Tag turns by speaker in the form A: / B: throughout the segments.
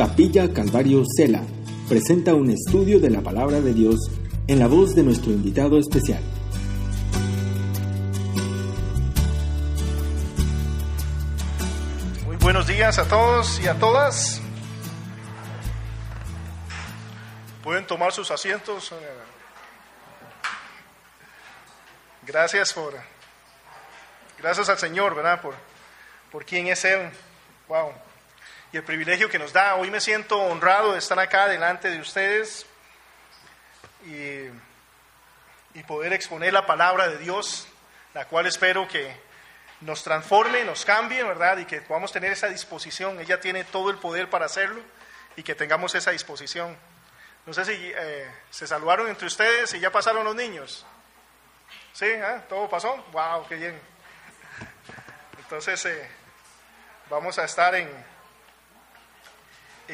A: Capilla Calvario Cela presenta un estudio de la palabra de Dios en la voz de nuestro invitado especial.
B: Muy buenos días a todos y a todas. Pueden tomar sus asientos. Gracias por, gracias al Señor, ¿verdad? Por, por quién es Él. Wow. Y el privilegio que nos da. Hoy me siento honrado de estar acá delante de ustedes y, y poder exponer la palabra de Dios, la cual espero que nos transforme, nos cambie, ¿verdad? Y que podamos tener esa disposición. Ella tiene todo el poder para hacerlo y que tengamos esa disposición. No sé si eh, se saludaron entre ustedes y ya pasaron los niños. ¿Sí? ¿Ah? ¿Todo pasó? ¡Wow! ¡Qué bien! Entonces, eh, vamos a estar en,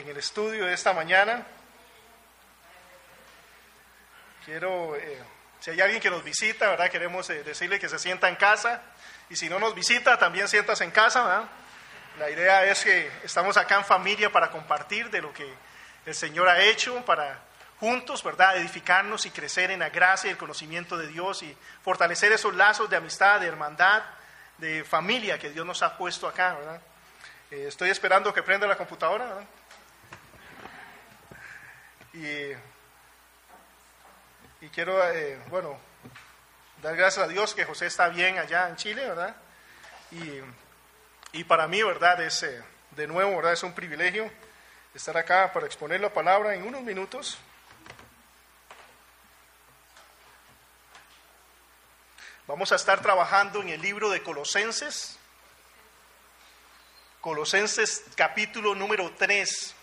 B: en el estudio de esta mañana. Quiero, eh, si hay alguien que nos visita, ¿verdad? Queremos eh, decirle que se sienta en casa. Y si no nos visita, también sientas en casa, ¿verdad? La idea es que estamos acá en familia para compartir de lo que el Señor ha hecho, para juntos, ¿verdad? Edificarnos y crecer en la gracia y el conocimiento de Dios y fortalecer esos lazos de amistad, de hermandad, de familia que Dios nos ha puesto acá, ¿verdad? Eh, estoy esperando que prenda la computadora, ¿verdad? Y, quiero, eh, bueno, dar gracias a Dios que José está bien allá en Chile, ¿verdad? Y, y para mí, ¿verdad? Es, eh, de nuevo, ¿verdad? Es un privilegio estar acá para exponer la palabra en unos minutos. Vamos a estar trabajando en el libro de Colosenses, Colosenses capítulo número 3.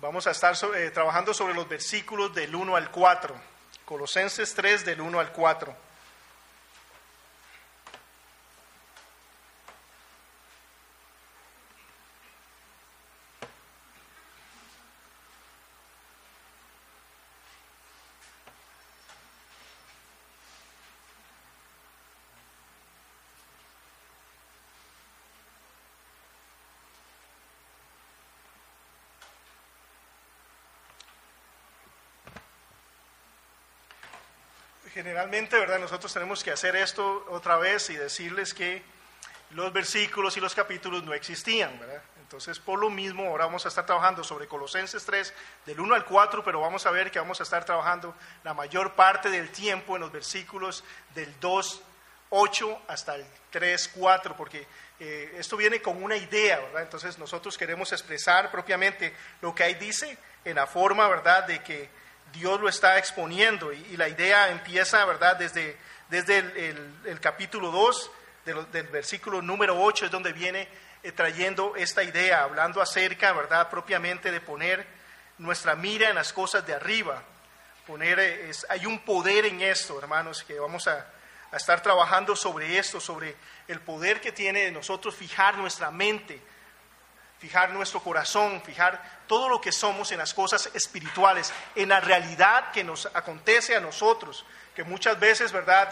B: Vamos a estar eh, trabajando sobre los versículos del 1 al 4. Colosenses 3 del 1 al 4. Generalmente, ¿verdad? Nosotros tenemos que hacer esto otra vez y decirles que los versículos y los capítulos no existían, ¿verdad? Entonces, por lo mismo, ahora vamos a estar trabajando sobre Colosenses 3, del 1 al 4, pero vamos a ver que vamos a estar trabajando la mayor parte del tiempo en los versículos del 2, 8 hasta el 3, 4, porque eh, esto viene con una idea, ¿verdad? Entonces, nosotros queremos expresar propiamente lo que ahí dice en la forma, ¿verdad?, de que Dios lo está exponiendo y, la idea empieza, ¿verdad?, desde, desde el, capítulo 2, del versículo número 8, es donde viene eh, trayendo esta idea, hablando acerca, ¿verdad?, propiamente de poner nuestra mira en las cosas de arriba. Poner, eh, hay un poder en esto, hermanos, que vamos a, a estar trabajando sobre esto, sobre el poder que tiene de nosotros fijar nuestra mente fijar nuestro corazón, fijar todo lo que somos en las cosas espirituales, en la realidad que nos acontece a nosotros, que muchas veces, ¿verdad?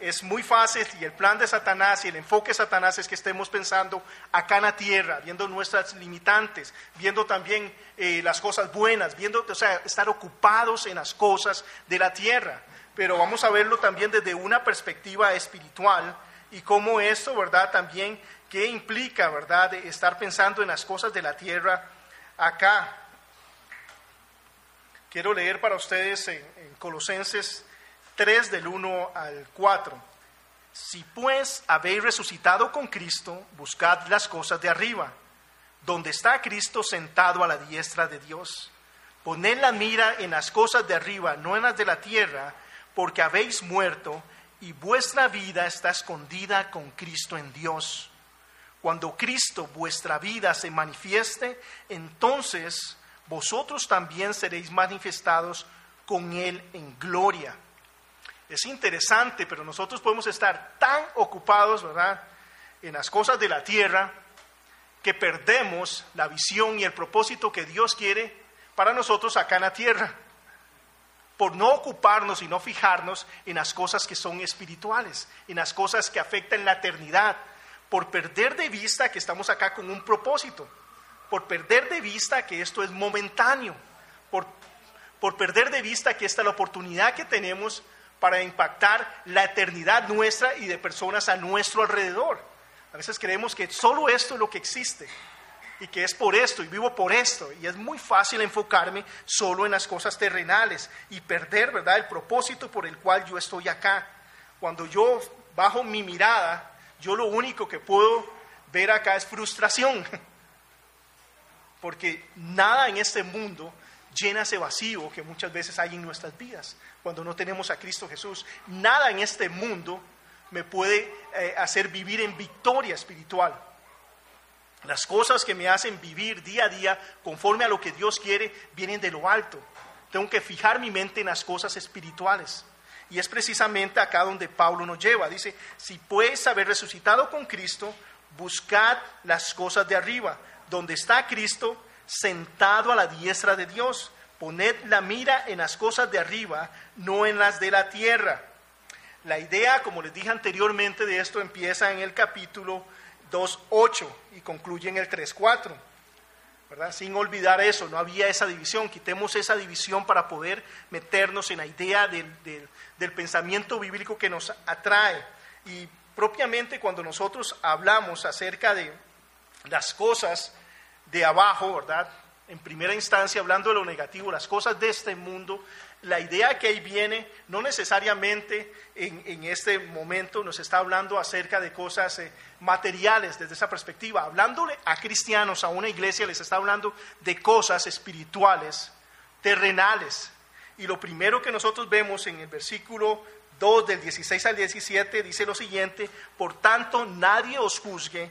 B: es muy fácil y el plan de Satanás y el enfoque de Satanás es que estemos pensando acá en la tierra, viendo nuestras limitantes, viendo también eh, las cosas buenas, viendo, o sea, estar ocupados en las cosas de la tierra. Pero vamos a verlo también desde una perspectiva espiritual y cómo esto, ¿verdad? También ¿Qué implica, verdad, estar pensando en las cosas de la tierra acá? Quiero leer para ustedes en, en Colosenses 3 del 1 al 4. Si pues habéis resucitado con Cristo, buscad las cosas de arriba, donde está Cristo sentado a la diestra de Dios. Poned la mira en las cosas de arriba, no en las de la tierra, porque habéis muerto y vuestra vida está escondida con Cristo en Dios. Cuando Cristo vuestra vida se manifieste, entonces vosotros también seréis manifestados con Él en gloria. Es interesante, pero nosotros podemos estar tan ocupados, ¿verdad?, en las cosas de la tierra, que perdemos la visión y el propósito que Dios quiere para nosotros acá en la tierra, por no ocuparnos y no fijarnos en las cosas que son espirituales, en las cosas que afectan la eternidad, por perder de vista que estamos acá con un propósito. por perder de vista que esto es momentáneo, por, por perder de vista que esta es la oportunidad que tenemos para impactar la eternidad nuestra y de personas a nuestro alrededor. A veces creemos que solo esto es lo que existe y que es por esto y vivo por esto. Y es muy fácil enfocarme solo en las cosas terrenales y perder, ¿verdad?, el propósito por el cual yo estoy acá. Cuando yo bajo mi mirada, yo lo único que puedo ver acá es frustración. Porque nada en este mundo llena ese vacío que muchas veces hay en nuestras vidas cuando no tenemos a Cristo Jesús. Nada en este mundo me puede eh, hacer vivir en victoria espiritual. Las cosas que me hacen vivir día a día conforme a lo que Dios quiere vienen de lo alto. Tengo que fijar mi mente en las cosas espirituales. Y es precisamente acá donde Pablo nos lleva. Dice, si puedes haber resucitado con Cristo, buscad las cosas de arriba, donde está Cristo sentado a la diestra de Dios. Poned la mira en las cosas de arriba, no en las de la tierra. La idea, como les dije anteriormente, de esto empieza en el capítulo 2.8 y concluye en el 3.4. Sin olvidar eso, no había esa división. Quitemos esa división para poder meternos en la idea del, del pensamiento bíblico que nos atrae. Y propiamente cuando nosotros hablamos acerca de las cosas de abajo, ¿verdad? En primera instancia, hablando de lo negativo, las cosas de este mundo, la idea que ahí viene, no necesariamente en, este momento nos está hablando acerca de cosas eh, materiales desde esa perspectiva. Hablándole a cristianos, a una iglesia, les está hablando de cosas espirituales, terrenales. Y lo primero que nosotros vemos en el versículo 2 del 16 al 17 dice lo siguiente, por tanto nadie os juzgue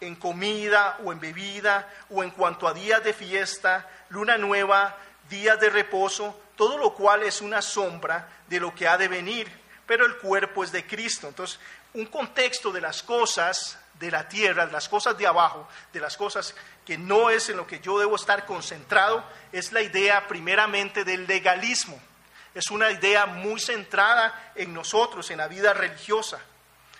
B: en comida o en bebida o en cuanto a días de fiesta, luna nueva, días de reposo, todo lo cual es una sombra de lo que ha de venir, pero el cuerpo es de Cristo. Entonces, un contexto de las cosas de la tierra, de las cosas de abajo, de las cosas que no es en lo que yo debo estar concentrado, es la idea primeramente del legalismo. Es una idea muy centrada en nosotros, en la vida religiosa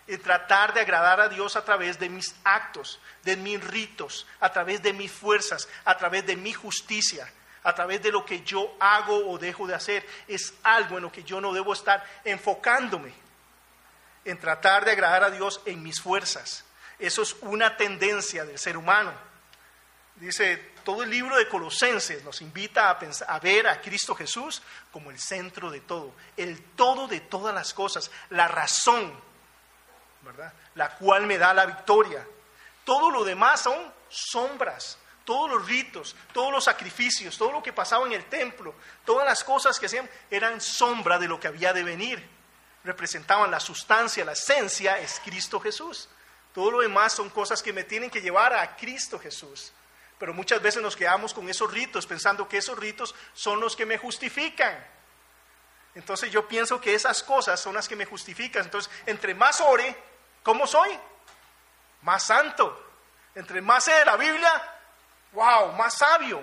B: en tratar de agradar a Dios a través de mis actos, de mis ritos, a través de mis fuerzas, a través de mi justicia, a través de lo que yo hago o dejo de hacer. Es algo en lo que yo no debo estar enfocándome, en tratar de agradar a Dios en mis fuerzas. Eso es una tendencia del ser humano. Dice, todo el libro de Colosenses nos invita a, a, ver a Cristo Jesús como el centro de todo, el todo de todas las cosas, la razón la cual me da la victoria. Todo lo demás son sombras, todos los ritos, todos los sacrificios, todo lo que pasaba en el templo, todas las cosas que hacían eran sombra de lo que había de venir. Representaban la sustancia, la esencia es Cristo Jesús. Todo lo demás son cosas que me tienen que llevar a Cristo Jesús. Pero muchas veces nos quedamos con esos ritos pensando que esos ritos son los que me justifican. Entonces yo pienso que esas cosas son las que me justifican. Entonces, entre más ore, ¿Cómo soy? Más santo. Entre más sé de la Biblia, wow, más sabio.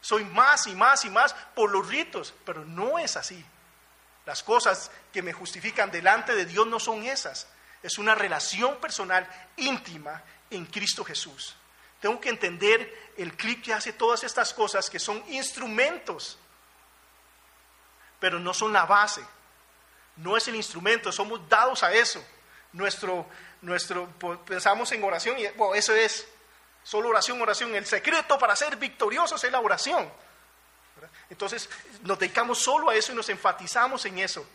B: Soy más y más y más por los ritos, pero no es así. Las cosas que me justifican delante de Dios no son esas. Es una relación personal íntima en Cristo Jesús. Tengo que entender el clip que hace todas estas cosas que son instrumentos, pero no son la base. No es el instrumento, somos dados a eso nuestro, nuestro, pensamos en oración y bueno, eso es solo oración, oración. El secreto para ser victoriosos es la oración. Entonces nos dedicamos solo a eso y nos enfatizamos en eso.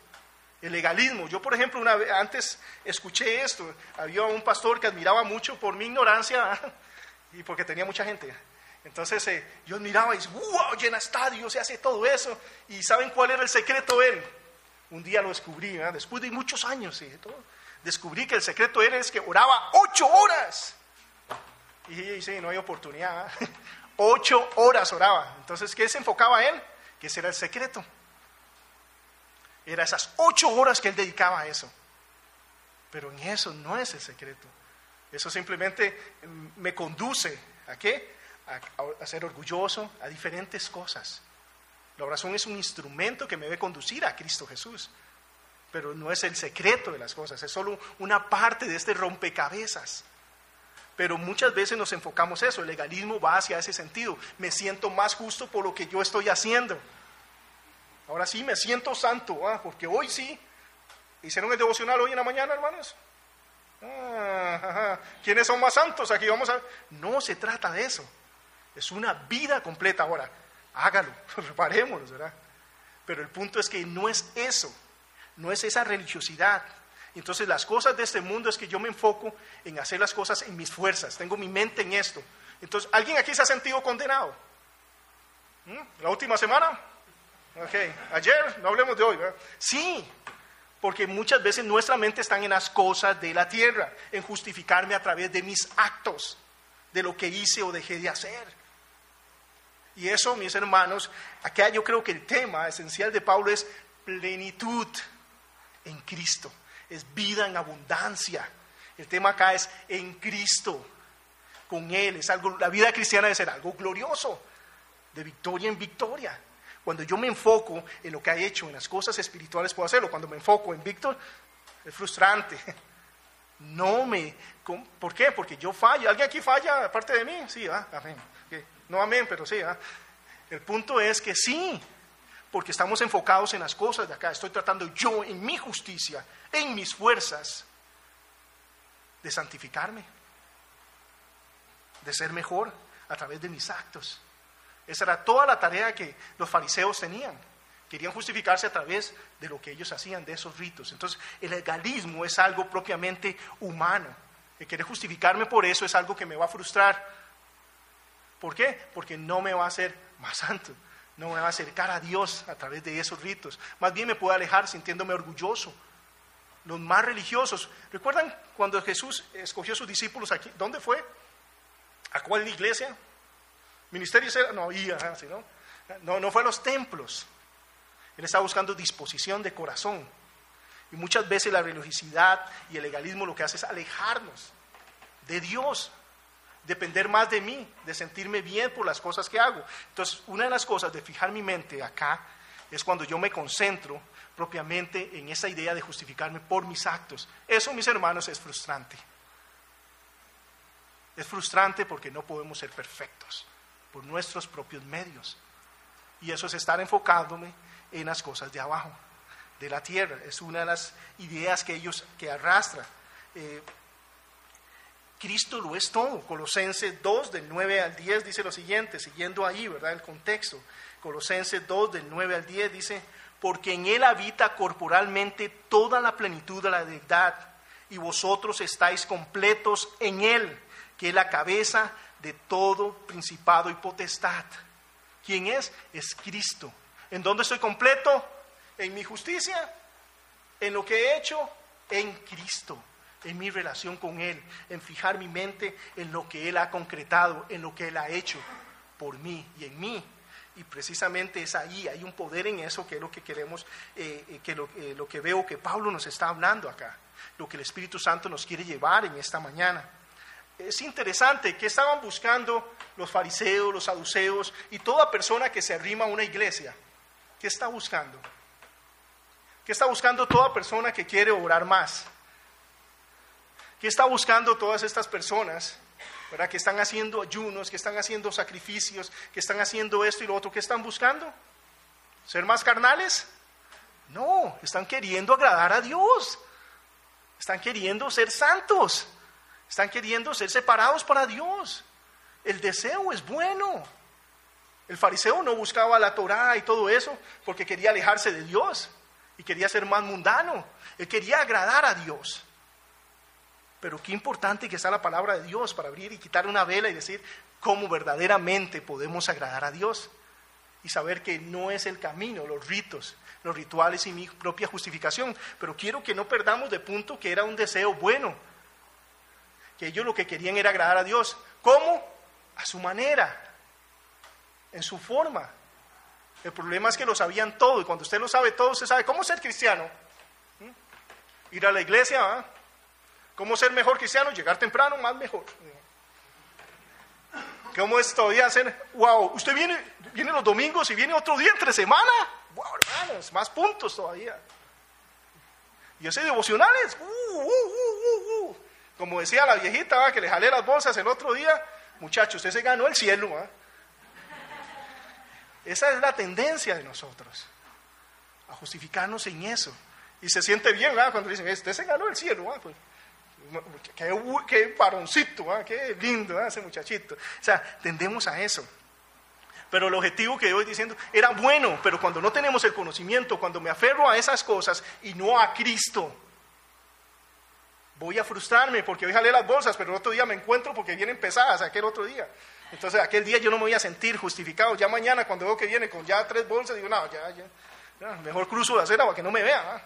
B: El legalismo. Yo, por ejemplo, una vez antes escuché esto. Había un pastor que admiraba mucho por mi ignorancia y porque tenía mucha gente. Entonces eh, yo admiraba y dice, wow, llena estadios, se hace todo eso. ¿Y saben cuál era el secreto él? Un día lo descubrí, después de muchos años. todo descubrí que el secreto era es que oraba ocho horas. Y sí, no hay oportunidad. ocho horas oraba. Entonces, ¿qué se enfocaba él? Que ese era el secreto. Era esas ocho horas que él dedicaba a eso. Pero en eso no es el secreto. Eso simplemente mm, me conduce a qué? A, a, ser orgulloso, a diferentes cosas. La oración es un instrumento que me debe conducir a Cristo Jesús pero no es el secreto de las cosas, es solo una parte de este rompecabezas. Pero muchas veces nos enfocamos eso, el legalismo va hacia ese sentido. Me siento más justo por lo que yo estoy haciendo. Ahora sí, me siento santo, ¿ah? porque hoy sí. ¿Hicieron el devocional hoy en la mañana, hermanos? Ah, ¿Quiénes son más santos? Aquí vamos a... No se trata de eso. Es una vida completa. Ahora, hágalo, reparémonos, ¿verdad? Pero el punto es que no es eso, no es esa religiosidad, entonces las cosas de este mundo es que yo me enfoco en hacer las cosas en mis fuerzas, tengo mi mente en esto. Entonces, ¿alguien aquí se ha sentido condenado? ¿Mm? ¿La última semana? Ok, ayer, no hablemos de hoy, ¿verdad? Sí, porque muchas veces nuestra mente está en las cosas de la tierra, en justificarme a través de mis actos, de lo que hice o dejé de hacer. Y eso, mis hermanos, acá yo creo que el tema esencial de Pablo es plenitud en Cristo es vida en abundancia. El tema acá es en Cristo, con Él. Es algo, la vida cristiana debe ser algo glorioso, de victoria en victoria. Cuando yo me enfoco en lo que ha hecho, en las cosas espirituales, puedo hacerlo. Cuando me enfoco en Víctor, es frustrante. No me... ¿Por qué? Porque yo fallo. ¿Alguien aquí falla aparte de mí? Sí, ah, amén. No amén, pero sí. Ah. El punto es que sí, porque estamos enfocados en las cosas de acá. Estoy tratando yo en mi justicia, en mis fuerzas, de santificarme, de ser mejor a través de mis actos. Esa era toda la tarea que los fariseos tenían. Querían justificarse a través de lo que ellos hacían, de esos ritos. Entonces, el legalismo es algo propiamente humano. El querer justificarme por eso es algo que me va a frustrar. ¿Por qué? Porque no me va a hacer más santo no me va a acercar a Dios a través de esos ritos. Más bien me puedo alejar sintiéndome orgulloso. Los más religiosos. ¿Recuerdan cuando Jesús escogió a sus discípulos aquí? ¿Dónde fue? ¿A cuál iglesia? ¿Ministerio No, ¿no? no, no fue a los templos. Él estaba buscando disposición de corazón. Y muchas veces la religiosidad y el legalismo lo que hace es alejarnos de Dios depender más de mí, de sentirme bien por las cosas que hago. Entonces, una de las cosas de fijar mi mente acá es cuando yo me concentro propiamente en esa idea de justificarme por mis actos. Eso, mis hermanos, es frustrante. Es frustrante porque no podemos ser perfectos por nuestros propios medios. Y eso es estar enfocándome en las cosas de abajo, de la tierra. Es una de las ideas que ellos que arrastran. Eh, Cristo lo es todo. Colosenses 2, del 9 al 10, dice lo siguiente, siguiendo ahí, ¿verdad? El contexto. Colosenses 2, del 9 al 10, dice, porque en Él habita corporalmente toda la plenitud de la deidad, y vosotros estáis completos en Él, que es la cabeza de todo principado y potestad. ¿Quién es? Es Cristo. ¿En dónde estoy completo? En mi justicia, en lo que he hecho, en Cristo en mi relación con Él, en fijar mi mente en lo que Él ha concretado, en lo que Él ha hecho por mí y en mí. Y precisamente es ahí, hay un poder en eso que es lo que queremos, eh, eh, que eh, lo, que veo que Pablo nos está hablando acá, lo que el Espíritu Santo nos quiere llevar en esta mañana. Es interesante que estaban buscando los fariseos, los saduceos y toda persona que se arrima a una iglesia. ¿Qué está buscando? ¿Qué está buscando toda persona que quiere orar más? ¿Qué está buscando todas estas personas? ¿verdad? Que están haciendo ayunos, que están haciendo sacrificios, que están haciendo esto y lo otro. ¿Qué están buscando? ¿Ser más carnales? No, están queriendo agradar a Dios. Están queriendo ser santos. Están queriendo ser separados para Dios. El deseo es bueno. El fariseo no buscaba la Torah y todo eso porque quería alejarse de Dios y quería ser más mundano. Él quería agradar a Dios. Pero qué importante que está la palabra de Dios para abrir y quitar una vela y decir cómo verdaderamente podemos agradar a Dios. Y saber que no es el camino, los ritos, los rituales y mi propia justificación. Pero quiero que no perdamos de punto que era un deseo bueno. Que ellos lo que querían era agradar a Dios. ¿Cómo? A su manera, en su forma. El problema es que lo sabían todo. Y cuando usted lo sabe todo, usted sabe cómo ser cristiano. ¿Mm? Ir a la iglesia, ¿ah? ¿Cómo ser mejor cristiano? Llegar temprano, más mejor. ¿Cómo es todavía hacer? Wow, usted viene, viene los domingos y viene otro día entre semana. Wow, hermanos, más puntos todavía. Y hace devocionales. Uh, uh, uh, Como decía la viejita ¿va? que le jalé las bolsas el otro día, muchachos, usted se ganó el cielo. ¿va? Esa es la tendencia de nosotros, a justificarnos en eso. Y se siente bien cuando dicen, usted se ganó el cielo. Pues, qué, qué varoncito, qué lindo ese muchachito. O sea, tendemos a eso. Pero el objetivo que voy diciendo era bueno, pero cuando no tenemos el conocimiento, cuando me aferro a esas cosas y no a Cristo, voy a frustrarme porque hoy jalé las bolsas, pero el otro día me encuentro porque vienen pesadas aquel otro día. Entonces aquel día yo no me voy a sentir justificado. Ya mañana cuando veo que viene con ya tres bolsas, digo, no, ya, ya, mejor cruzo la acera para que no me vea.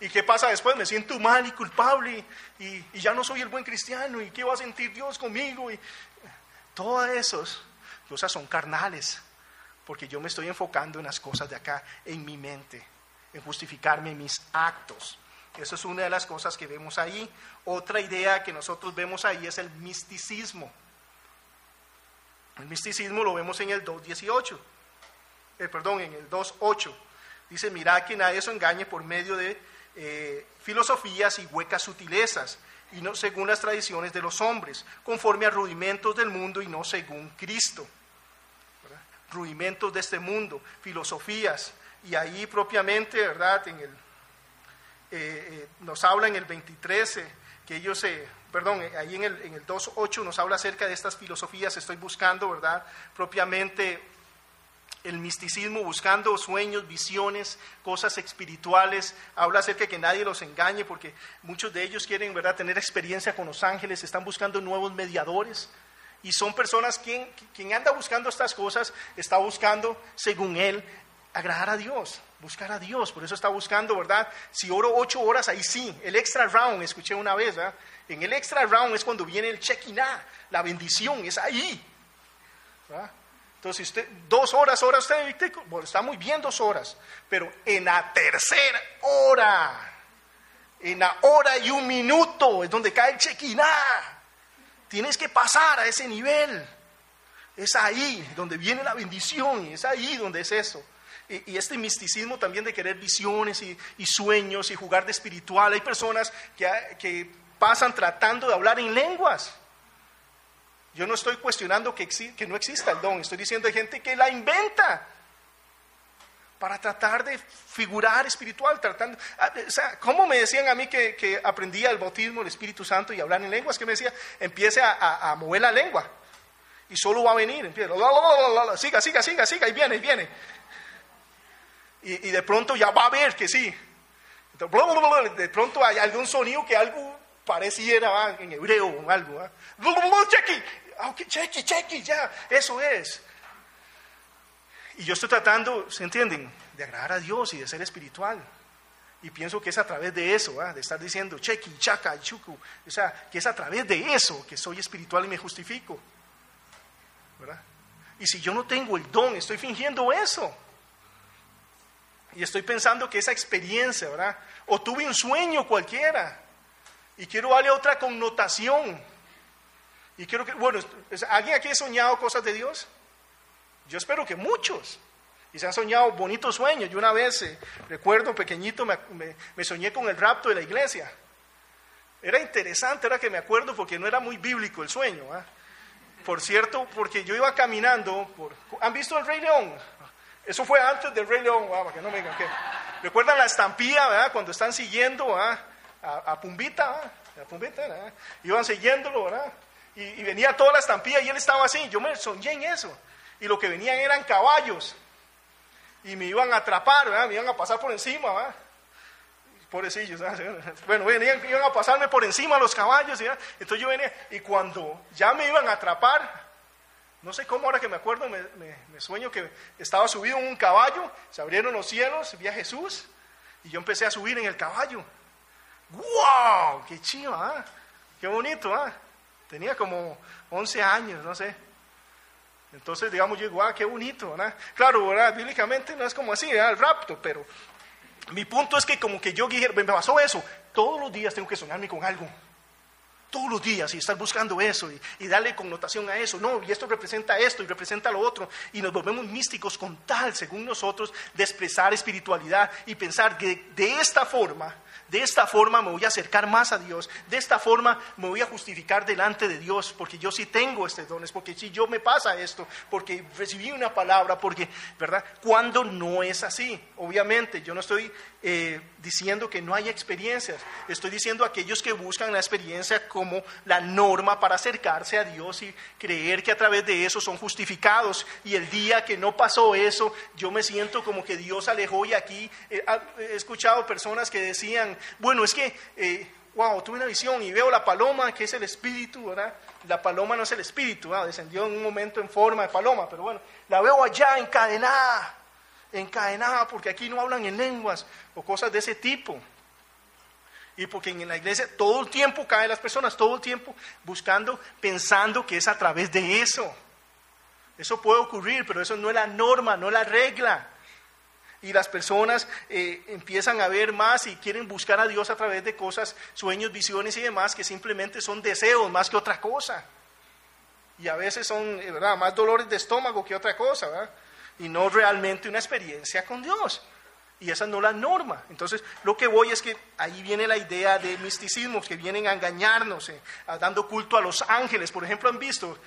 B: ¿Y qué pasa después? Me siento mal y culpable y, y, ya no soy el buen cristiano. ¿Y qué va a sentir Dios conmigo? Y todas esas cosas son carnales, porque yo me estoy enfocando en las cosas de acá, en mi mente, en justificarme mis actos. Eso es una de las cosas que vemos ahí. Otra idea que nosotros vemos ahí es el misticismo. El misticismo lo vemos en el 2.18, eh, perdón, en el 2.8. Dice, mirad que nadie se engañe por medio de eh, filosofías y huecas sutilezas, y no según las tradiciones de los hombres, conforme a rudimentos del mundo y no según Cristo. Rudimentos de este mundo, filosofías, y ahí propiamente, ¿verdad? En el eh, eh, nos habla en el 23, que ellos, perdón, eh, ahí en el, en el 2.8 nos habla acerca de estas filosofías, estoy buscando, ¿verdad? Propiamente el misticismo, buscando sueños, visiones, cosas espirituales, habla acerca de que nadie los engañe, porque muchos de ellos quieren, ¿verdad?, tener experiencia con los ángeles, están buscando nuevos mediadores. Y son personas quien, quien anda buscando estas cosas, está buscando, según él, agradar a Dios, buscar a Dios. Por eso está buscando, ¿verdad? Si oro ocho horas, ahí sí. El extra round, escuché una vez, ¿verdad? En el extra round es cuando viene el check la bendición, es ahí. ¿verdad? Entonces, usted, dos horas, horas, usted bueno, está muy bien dos horas, pero en la tercera hora, en la hora y un minuto, es donde cae el check Tienes que pasar a ese nivel. Es ahí donde viene la bendición, es ahí donde es eso y, este misticismo también de querer visiones y, sueños y jugar de espiritual. Hay personas que, pasan tratando de hablar en lenguas. Yo no estoy cuestionando que, que no exista el don, estoy diciendo hay gente que la inventa para tratar de figurar espiritual, tratando, ah, o sea, ¿cómo me decían a mí que, aprendía el bautismo, el Espíritu Santo y hablar en lenguas? Que me decía, empiece a, mover la lengua y solo va a venir, empieza, siga, siga, siga, siga, y viene, y viene y, de pronto ya va a ver que sí. de pronto hay algún sonido que algo pareciera en hebreo o algo. Chequi, chequi, chequi, ya, eso es. Y yo estoy tratando, ¿se entienden? De agradar a Dios y de ser espiritual. Y pienso que es a través de eso, de estar diciendo chequi, chaca, chuku. O sea, que es a través de eso que soy espiritual y me justifico. ¿verdad? Y si yo no tengo el don, estoy fingiendo eso. Y estoy pensando que esa experiencia, ¿verdad? O tuve un sueño cualquiera y quiero darle otra connotación. Y quiero que, bueno, ¿alguien aquí ha soñado cosas de Dios? Yo espero que muchos. Y se han soñado bonitos sueños. Yo una vez, eh, recuerdo pequeñito, me, soñé con el rapto de la iglesia. Era interesante, era que me acuerdo porque no era muy bíblico el sueño. Por cierto, porque yo iba caminando por... ¿Han visto el Rey León? Eso fue antes del Rey León, ah, que no me digan que. ¿Recuerdan la estampilla, verdad? Cuando están siguiendo a, a, Pumbita, a Pumbita, ¿verdad? Iban siguiéndolo, ¿verdad? Y, venía toda la estampilla y él estaba así. Yo me soñé en eso. Y lo que venían eran caballos. Y me iban a atrapar, ¿verdad? Me iban a pasar por encima, ¿verdad? Pobrecillos, Bueno, venían, iban a pasarme por encima los caballos. Entonces yo venía, y cuando ya me iban a atrapar, no sé cómo ahora que me acuerdo, me, sueño que estaba subido en un caballo, se abrieron los cielos, vi a Jesús y yo empecé a subir en el caballo. ¡Wow! ¡Qué chido! ¿ah? ¡Qué bonito! ¿ah? Tenía como 11 años, no sé. Entonces, digamos, yo digo, ¡ah, qué bonito! ¿verdad? Claro, ¿verdad? bíblicamente no es como así, el rapto, pero mi punto es que como que yo me pasó eso, todos los días tengo que soñarme con algo todos los días y estar buscando eso y, darle connotación a eso. No, y esto representa esto y representa lo otro. Y nos volvemos místicos con tal, según nosotros, de expresar espiritualidad y pensar de esta forma, De esta forma me voy a acercar más a Dios. De esta forma me voy a justificar delante de Dios, porque yo sí tengo este dones, porque si yo me pasa esto, porque recibí una palabra, porque, ¿verdad? Cuando no es así, obviamente, yo no estoy eh, diciendo que no hay experiencias, estoy diciendo a aquellos que buscan la experiencia como la norma para acercarse a Dios y creer que a través de eso son justificados. Y el día que no pasó eso, yo me siento como que Dios alejó y aquí eh, he escuchado personas que decían, bueno, es que, eh, wow, tuve una visión y veo la paloma, que es el espíritu, ¿verdad? La paloma no es el espíritu, descendió en un momento en forma de paloma, pero bueno, la veo allá encadenada encadenada porque aquí no hablan en lenguas o cosas de ese tipo. Y porque en la iglesia todo el tiempo caen las personas, todo el tiempo buscando, pensando que es a través de eso. Eso puede ocurrir, pero eso no es la norma, no es la regla. Y las personas eh, empiezan a ver más y quieren buscar a Dios a través de cosas, sueños, visiones y demás, que simplemente son deseos más que otra cosa. Y a veces son, eh, ¿verdad?, más dolores de estómago que otra cosa, ¿verdad? y no realmente una experiencia con Dios. Y esa no es la norma. Entonces, lo que voy es que ahí viene la idea de misticismos que vienen a engañarnos, eh, dando culto a los ángeles. Por ejemplo, han visto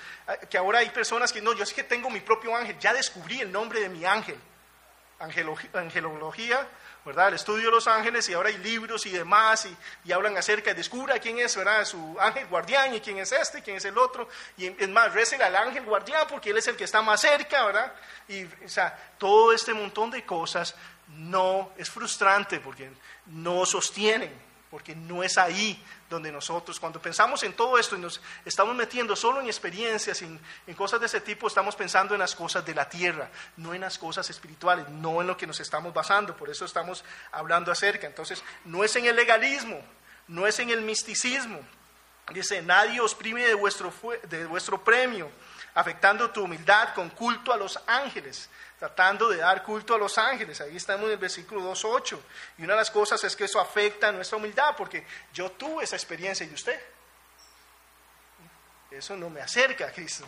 B: que ahora hay personas que no, yo es que tengo mi propio ángel, ya descubrí el nombre de mi ángel. Angelología, ¿verdad? El estudio de los ángeles y ahora hay libros y demás y, hablan acerca de descubra quién es, ¿verdad? Su ángel guardián y quién es este, quién es el otro. Y es más, recen al ángel guardián porque él es el que está más cerca, ¿verdad? Y, o sea, todo este montón de cosas no es frustrante porque no sostienen, porque no es ahí donde nosotros, cuando pensamos en todo esto y nos estamos metiendo solo en experiencias, en, cosas de ese tipo, estamos pensando en las cosas de la tierra, no en las cosas espirituales, no en lo que nos estamos basando, por eso estamos hablando acerca. Entonces, no es en el legalismo, no es en el misticismo. Dice, nadie os prime de vuestro, de vuestro premio, afectando tu humildad con culto a los ángeles tratando de dar culto a los ángeles. Ahí estamos en el versículo 2.8. Y una de las cosas es que eso afecta a nuestra humildad, porque yo tuve esa experiencia y usted. Eso no me acerca a Cristo.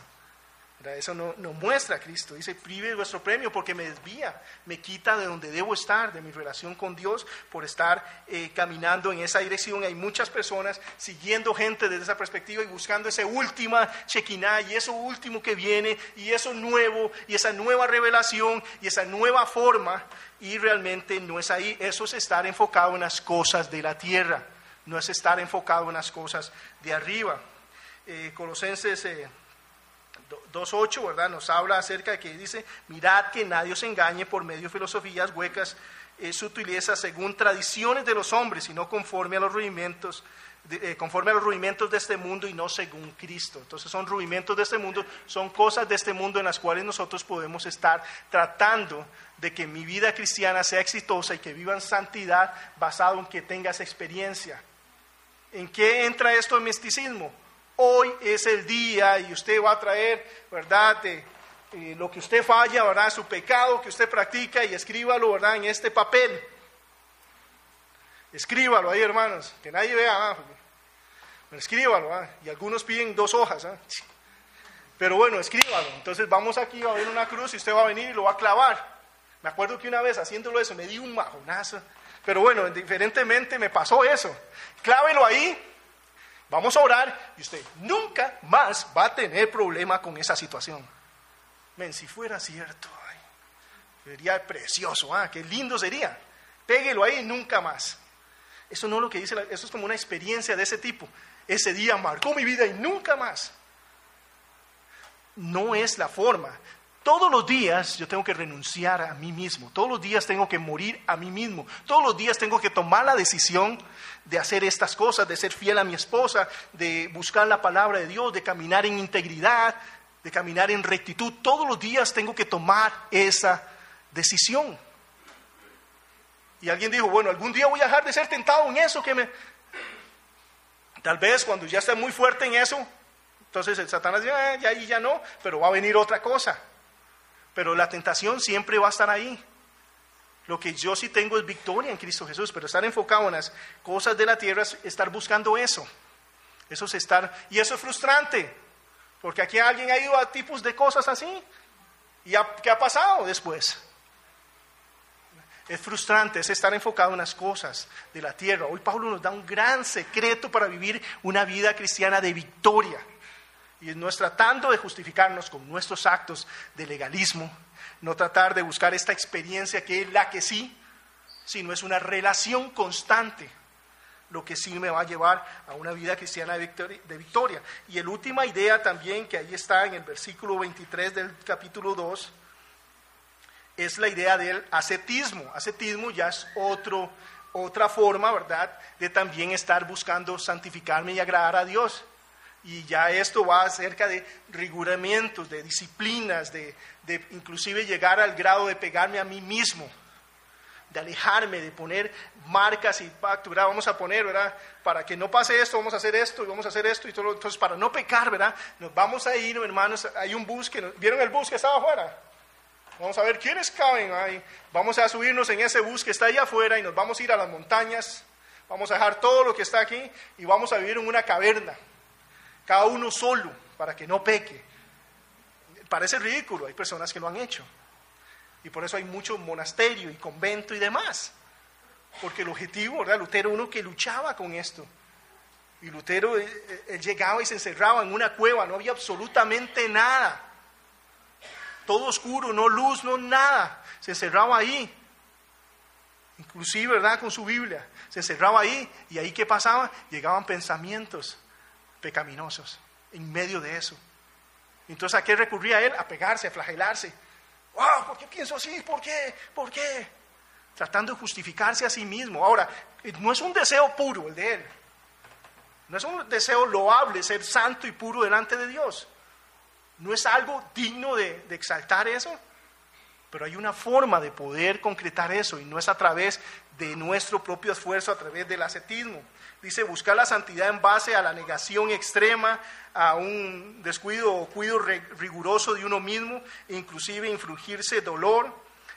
B: Eso no, muestra a Cristo. Dice, prive vuestro premio porque me desvía, me quita de donde debo estar, de mi relación con Dios, por estar eh, caminando en esa dirección. Hay muchas personas siguiendo gente desde esa perspectiva y buscando esa última chequiná y eso último que viene y eso nuevo y esa nueva revelación y esa nueva forma. Y realmente no es ahí. Eso es estar enfocado en las cosas de la tierra, no es estar enfocado en las cosas de arriba. Eh, Colosenses. Eh, 2.8, ¿verdad? Nos habla acerca de que dice, mirad que nadie os engañe por medio de filosofías huecas, eh, sutilezas según tradiciones de los hombres, sino conforme a los rudimentos, eh, conforme a los rudimentos de este mundo y no según Cristo. Entonces son rudimentos de este mundo, son cosas de este mundo en las cuales nosotros podemos estar tratando de que mi vida cristiana sea exitosa y que viva en santidad basado en que tengas experiencia. ¿En qué entra esto en misticismo? Hoy es el día y usted va a traer, ¿verdad? Eh, lo que usted falla, ¿verdad? Su pecado que usted practica y escríbalo, ¿verdad? En este papel. Escríbalo ahí, hermanos, que nadie vea. ¿ah? Escríbalo, ¿ah? y algunos piden dos hojas. ¿ah? Pero bueno, escríbalo. Entonces vamos aquí a ver una cruz y usted va a venir y lo va a clavar. Me acuerdo que una vez haciéndolo eso me di un majonazo. Pero bueno, diferentemente me pasó eso. Clávelo ahí Vamos a orar y usted nunca más va a tener problema con esa situación. Men, si fuera cierto, sería precioso, ¿ah? qué lindo sería. Péguelo ahí nunca más. Eso no es lo que dice, eso es como una experiencia de ese tipo. Ese día marcó mi vida y nunca más. No es la forma. Todos los días yo tengo que renunciar a mí mismo, todos los días tengo que morir a mí mismo, todos los días tengo que tomar la decisión de hacer estas cosas, de ser fiel a mi esposa, de buscar la palabra de Dios, de caminar en integridad, de caminar en rectitud. Todos los días tengo que tomar esa decisión. Y alguien dijo, bueno, algún día voy a dejar de ser tentado en eso que me... Tal vez cuando ya esté muy fuerte en eso, entonces el Satanás dice, ah, ya ahí ya no, pero va a venir otra cosa. Pero la tentación siempre va a estar ahí. Lo que yo sí tengo es victoria en Cristo Jesús, pero estar enfocado en las cosas de la tierra es estar buscando eso. Eso es estar, y eso es frustrante, porque aquí alguien ha ido a tipos de cosas así. ¿Y qué ha pasado después? Es frustrante, es estar enfocado en las cosas de la tierra. Hoy Pablo nos da un gran secreto para vivir una vida cristiana de victoria. Y no es tratando de justificarnos con nuestros actos de legalismo, no tratar de buscar esta experiencia que es la que sí, sino es una relación constante lo que sí me va a llevar a una vida cristiana de victoria. Y la última idea también, que ahí está en el versículo 23 del capítulo 2, es la idea del ascetismo. Ascetismo ya es otro, otra forma, ¿verdad?, de también estar buscando santificarme y agradar a Dios. Y ya esto va acerca de riguramientos, de disciplinas, de, inclusive llegar al grado de pegarme a mí mismo de alejarme, de poner marcas y pacto. Vamos a poner, ¿verdad? Para que no pase esto, vamos a hacer esto y vamos a hacer esto y todo. Entonces, para no pecar, ¿verdad? Nos vamos a ir, hermanos, hay un bus que, ¿vieron el bus que estaba afuera? Vamos a ver quiénes caben ahí. Vamos a subirnos en ese bus que está allá afuera y nos vamos a ir a las montañas. Vamos a dejar todo lo que está aquí y vamos a vivir en una caverna. Cada uno solo, para que no peque. Parece ridículo, hay personas que lo han hecho. Y por eso hay mucho monasterio y convento y demás. Porque el objetivo, ¿verdad? Lutero uno que luchaba con esto. Y Lutero eh, eh, llegaba y se encerraba en una cueva, no había absolutamente nada. Todo oscuro, no luz, no nada. Se encerraba ahí. Inclusive, ¿verdad? Con su Biblia. Se encerraba ahí y ahí qué pasaba? Llegaban pensamientos pecaminosos en medio de eso. Entonces, ¿a qué recurría él? A pegarse, a flagelarse wow, ¿por qué pienso así? ¿Por qué? ¿Por qué? Tratando de justificarse a sí mismo. Ahora, no es un deseo puro el de él. No es un deseo loable ser santo y puro delante de Dios. No es algo digno de exaltar eso. Pero hay una forma de poder concretar eso y no es a través de nuestro propio esfuerzo, a través del ascetismo. Dice, buscar la santidad en base a la negación extrema, a un descuido o cuido riguroso de uno mismo, e inclusive infligirse dolor,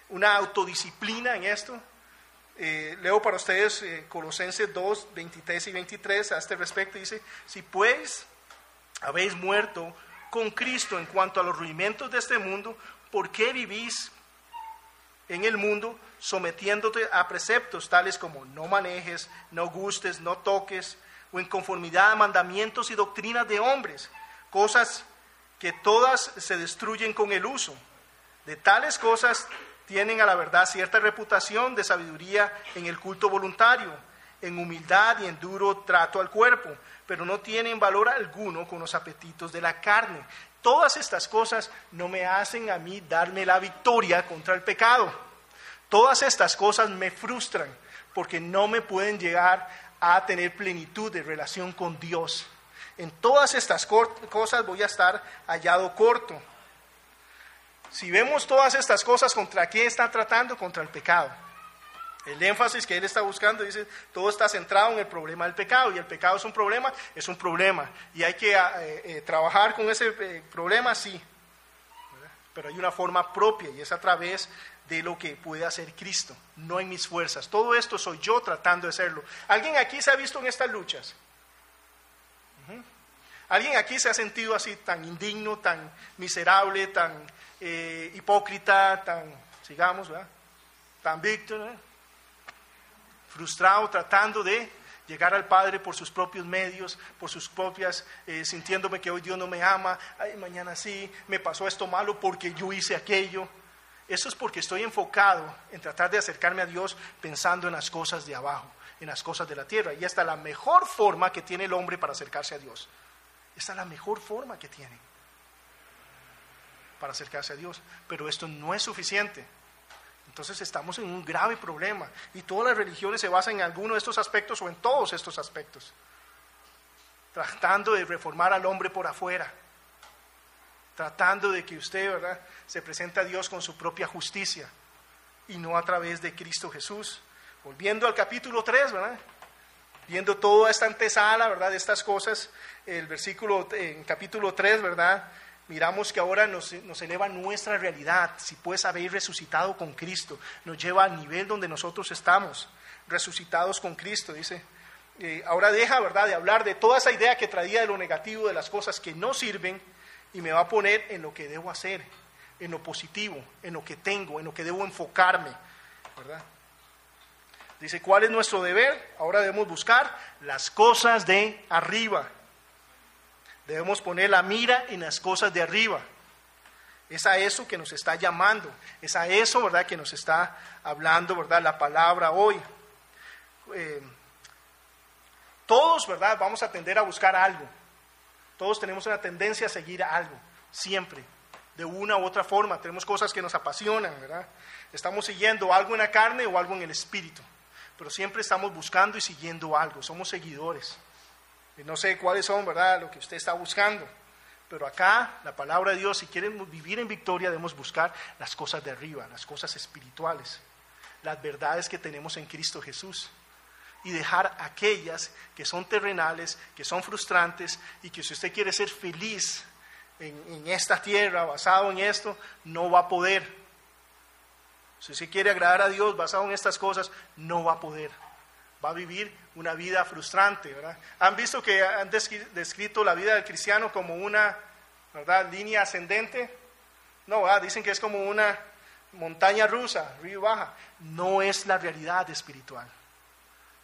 B: una autodisciplina en esto. Eh, leo para ustedes eh, Colosenses 2, 23 y 23 a este respecto. Dice, si pues habéis muerto con Cristo en cuanto a los rudimentos de este mundo, ¿por qué vivís en el mundo sometiéndote a preceptos tales como no manejes, no gustes, no toques, o en conformidad a mandamientos y doctrinas de hombres, cosas que todas se destruyen con el uso. De tales cosas tienen a la verdad cierta reputación de sabiduría en el culto voluntario, en humildad y en duro trato al cuerpo, pero no tienen valor alguno con los apetitos de la carne. Todas estas cosas no me hacen a mí darme la victoria contra el pecado. Todas estas cosas me frustran porque no me pueden llegar a tener plenitud de relación con Dios. En todas estas cosas voy a estar hallado corto. Si vemos todas estas cosas, ¿contra qué está tratando? Contra el pecado. El énfasis que él está buscando dice, todo está centrado en el problema del pecado, y el pecado es un problema, es un problema, y hay que ah, eh, eh, trabajar con ese eh, problema, sí, pero hay una forma propia, y es a través de lo que puede hacer Cristo, no en mis fuerzas. Todo esto soy yo tratando de hacerlo. ¿Alguien aquí se ha visto en estas luchas? ¿Alguien aquí se ha sentido así tan indigno, tan miserable, tan hipócrita, tan, sigamos, ¿verdad? tan víctor? Frustrado tratando de llegar al Padre por sus propios medios, por sus propias, eh, sintiéndome que hoy Dios no me ama, ay, mañana sí, me pasó esto malo porque yo hice aquello. Eso es porque estoy enfocado en tratar de acercarme a Dios pensando en las cosas de abajo, en las cosas de la tierra. Y esta es la mejor forma que tiene el hombre para acercarse a Dios. Esta es la mejor forma que tiene para acercarse a Dios. Pero esto no es suficiente. Entonces estamos en un grave problema y todas las religiones se basan en alguno de estos aspectos o en todos estos aspectos, tratando de reformar al hombre por afuera, tratando de que usted ¿verdad? se presente a Dios con su propia justicia y no a través de Cristo Jesús. Volviendo al capítulo 3, ¿verdad? viendo toda esta antesala, ¿verdad? de estas cosas, el versículo en capítulo 3, ¿verdad? Miramos que ahora nos, eleva nuestra realidad. Si puedes haber resucitado con Cristo, nos lleva al nivel donde nosotros estamos, resucitados con Cristo, dice. Eh, ahora deja, ¿verdad?, de hablar de toda esa idea que traía de lo negativo, de las cosas que no sirven, y me va a poner en lo que debo hacer, en lo positivo, en lo que tengo, en lo que debo enfocarme, ¿verdad? Dice, ¿cuál es nuestro deber? Ahora debemos buscar las cosas de arriba. Debemos poner la mira en las cosas de arriba. Es a eso que nos está llamando, es a eso, ¿verdad?, que nos está hablando, ¿verdad?, la palabra hoy. Eh, todos, ¿verdad?, vamos a tender a buscar algo. Todos tenemos una tendencia a seguir algo, siempre, de una u otra forma. Tenemos cosas que nos apasionan, ¿verdad? Estamos siguiendo algo en la carne o algo en el espíritu, pero siempre estamos buscando y siguiendo algo, somos seguidores. No sé cuáles son, ¿verdad?, lo que usted está buscando. Pero acá, la palabra de Dios, si quieren vivir en victoria, debemos buscar las cosas de arriba, las cosas espirituales, las verdades que tenemos en Cristo Jesús. Y dejar aquellas que son terrenales, que son frustrantes y que si usted quiere ser feliz en, en esta tierra, basado en esto, no va a poder. Si usted quiere agradar a Dios basado en estas cosas, no va a poder. Va a vivir una vida frustrante, ¿verdad? ¿Han visto que han descrito la vida del cristiano como una, ¿verdad? Línea ascendente. No, dicen que es como una montaña rusa, río baja. No es la realidad espiritual.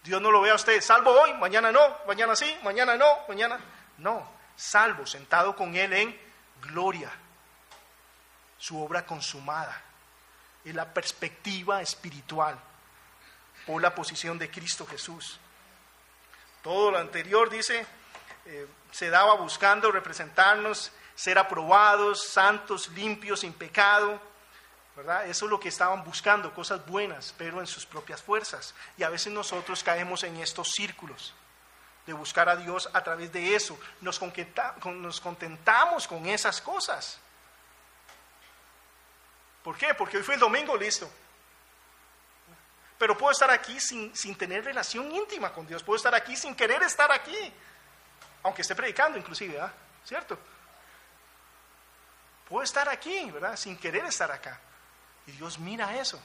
B: Dios no lo ve a usted, salvo hoy, mañana no, mañana sí, mañana no, mañana no. Salvo, sentado con Él en gloria. Su obra consumada. Es la perspectiva espiritual por la posición de Cristo Jesús. Todo lo anterior, dice, eh, se daba buscando representarnos, ser aprobados, santos, limpios, sin pecado. ¿verdad? Eso es lo que estaban buscando, cosas buenas, pero en sus propias fuerzas. Y a veces nosotros caemos en estos círculos de buscar a Dios a través de eso. Nos, nos contentamos con esas cosas. ¿Por qué? Porque hoy fue el domingo, listo. Pero puedo estar aquí sin, tener relación íntima con Dios. Puedo estar aquí sin querer estar aquí. Aunque esté predicando inclusive, ¿verdad? ¿Cierto? Puedo estar aquí, ¿verdad? Sin querer estar acá. Y Dios mira eso.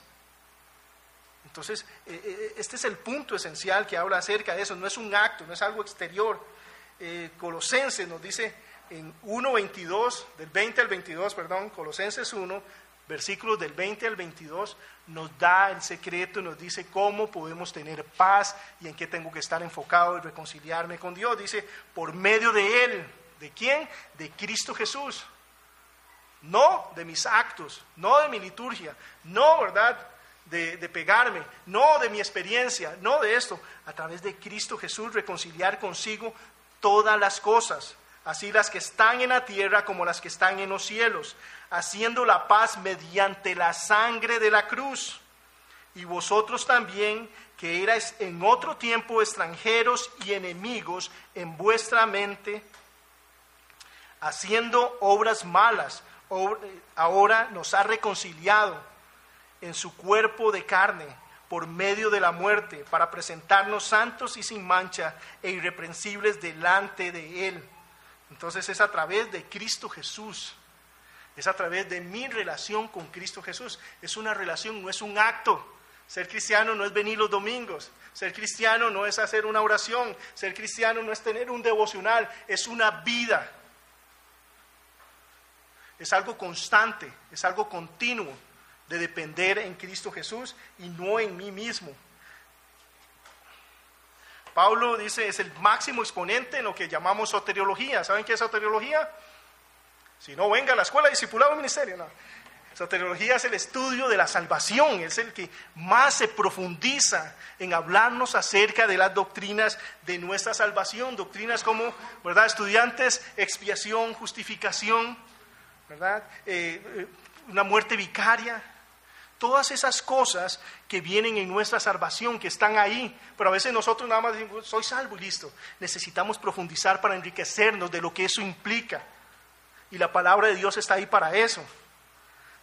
B: Entonces, eh, eh, este es el punto esencial que habla acerca de eso. No es un acto, no es algo exterior. Eh, Colosenses nos dice en 1.22, del 20 al 22, perdón, Colosenses 1, versículos del 20 al 22, nos da el secreto nos dice cómo podemos tener paz y en qué tengo que estar enfocado y reconciliarme con Dios. Dice, por medio de Él. ¿De quién? De Cristo Jesús. No de mis actos, no de mi liturgia, no, ¿verdad? De, de, pegarme, no de mi experiencia, no de esto. A través de Cristo Jesús reconciliar consigo todas las cosas, así las que están en la tierra como las que están en los cielos, haciendo la paz mediante la sangre de la cruz. Y vosotros también, que erais en otro tiempo extranjeros y enemigos en vuestra mente, haciendo obras malas, ahora nos ha reconciliado en su cuerpo de carne por medio de la muerte, para presentarnos santos y sin mancha e irreprensibles delante de Él. Entonces es a través de Cristo Jesús es a través de mi relación con Cristo Jesús. Es una relación, no es un acto. Ser cristiano no es venir los domingos. Ser cristiano no es hacer una oración. Ser cristiano no es tener un devocional. Es una vida. Es algo constante, es algo continuo de depender en Cristo Jesús y no en mí mismo. Pablo dice, es el máximo exponente en lo que llamamos soteriología. ¿Saben qué es soteriología? Si no, venga a la escuela discipulado ministerio. No. Soteriología es el estudio de la salvación, es el que más se profundiza en hablarnos acerca de las doctrinas de nuestra salvación, doctrinas como, ¿verdad? Estudiantes, expiación, justificación, ¿verdad? Eh, eh, una muerte vicaria, todas esas cosas que vienen en nuestra salvación, que están ahí, pero a veces nosotros nada más decimos, soy salvo y listo. Necesitamos profundizar para enriquecernos de lo que eso implica. Y la palabra de Dios está ahí para eso,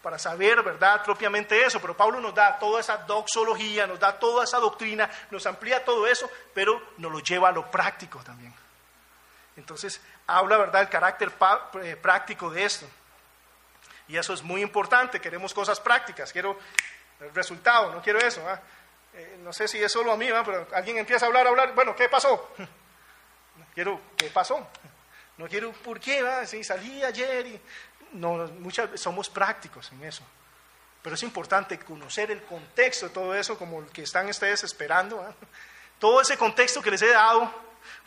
B: para saber, ¿verdad?, propiamente eso. Pero Pablo nos da toda esa doxología, nos da toda esa doctrina, nos amplía todo eso, pero nos lo lleva a lo práctico también. Entonces, habla, ¿verdad?, el carácter eh, práctico de esto. Y eso es muy importante, queremos cosas prácticas, quiero el resultado, no quiero eso. Eh, no sé si es solo a mí, pero alguien empieza a hablar, a hablar, bueno, ¿qué pasó? Quiero, ¿qué pasó? No quiero, ¿por qué? Si salí ayer y... No, muchas somos prácticos en eso. Pero es importante conocer el contexto de todo eso, como el que están ustedes esperando. Todo ese contexto que les he dado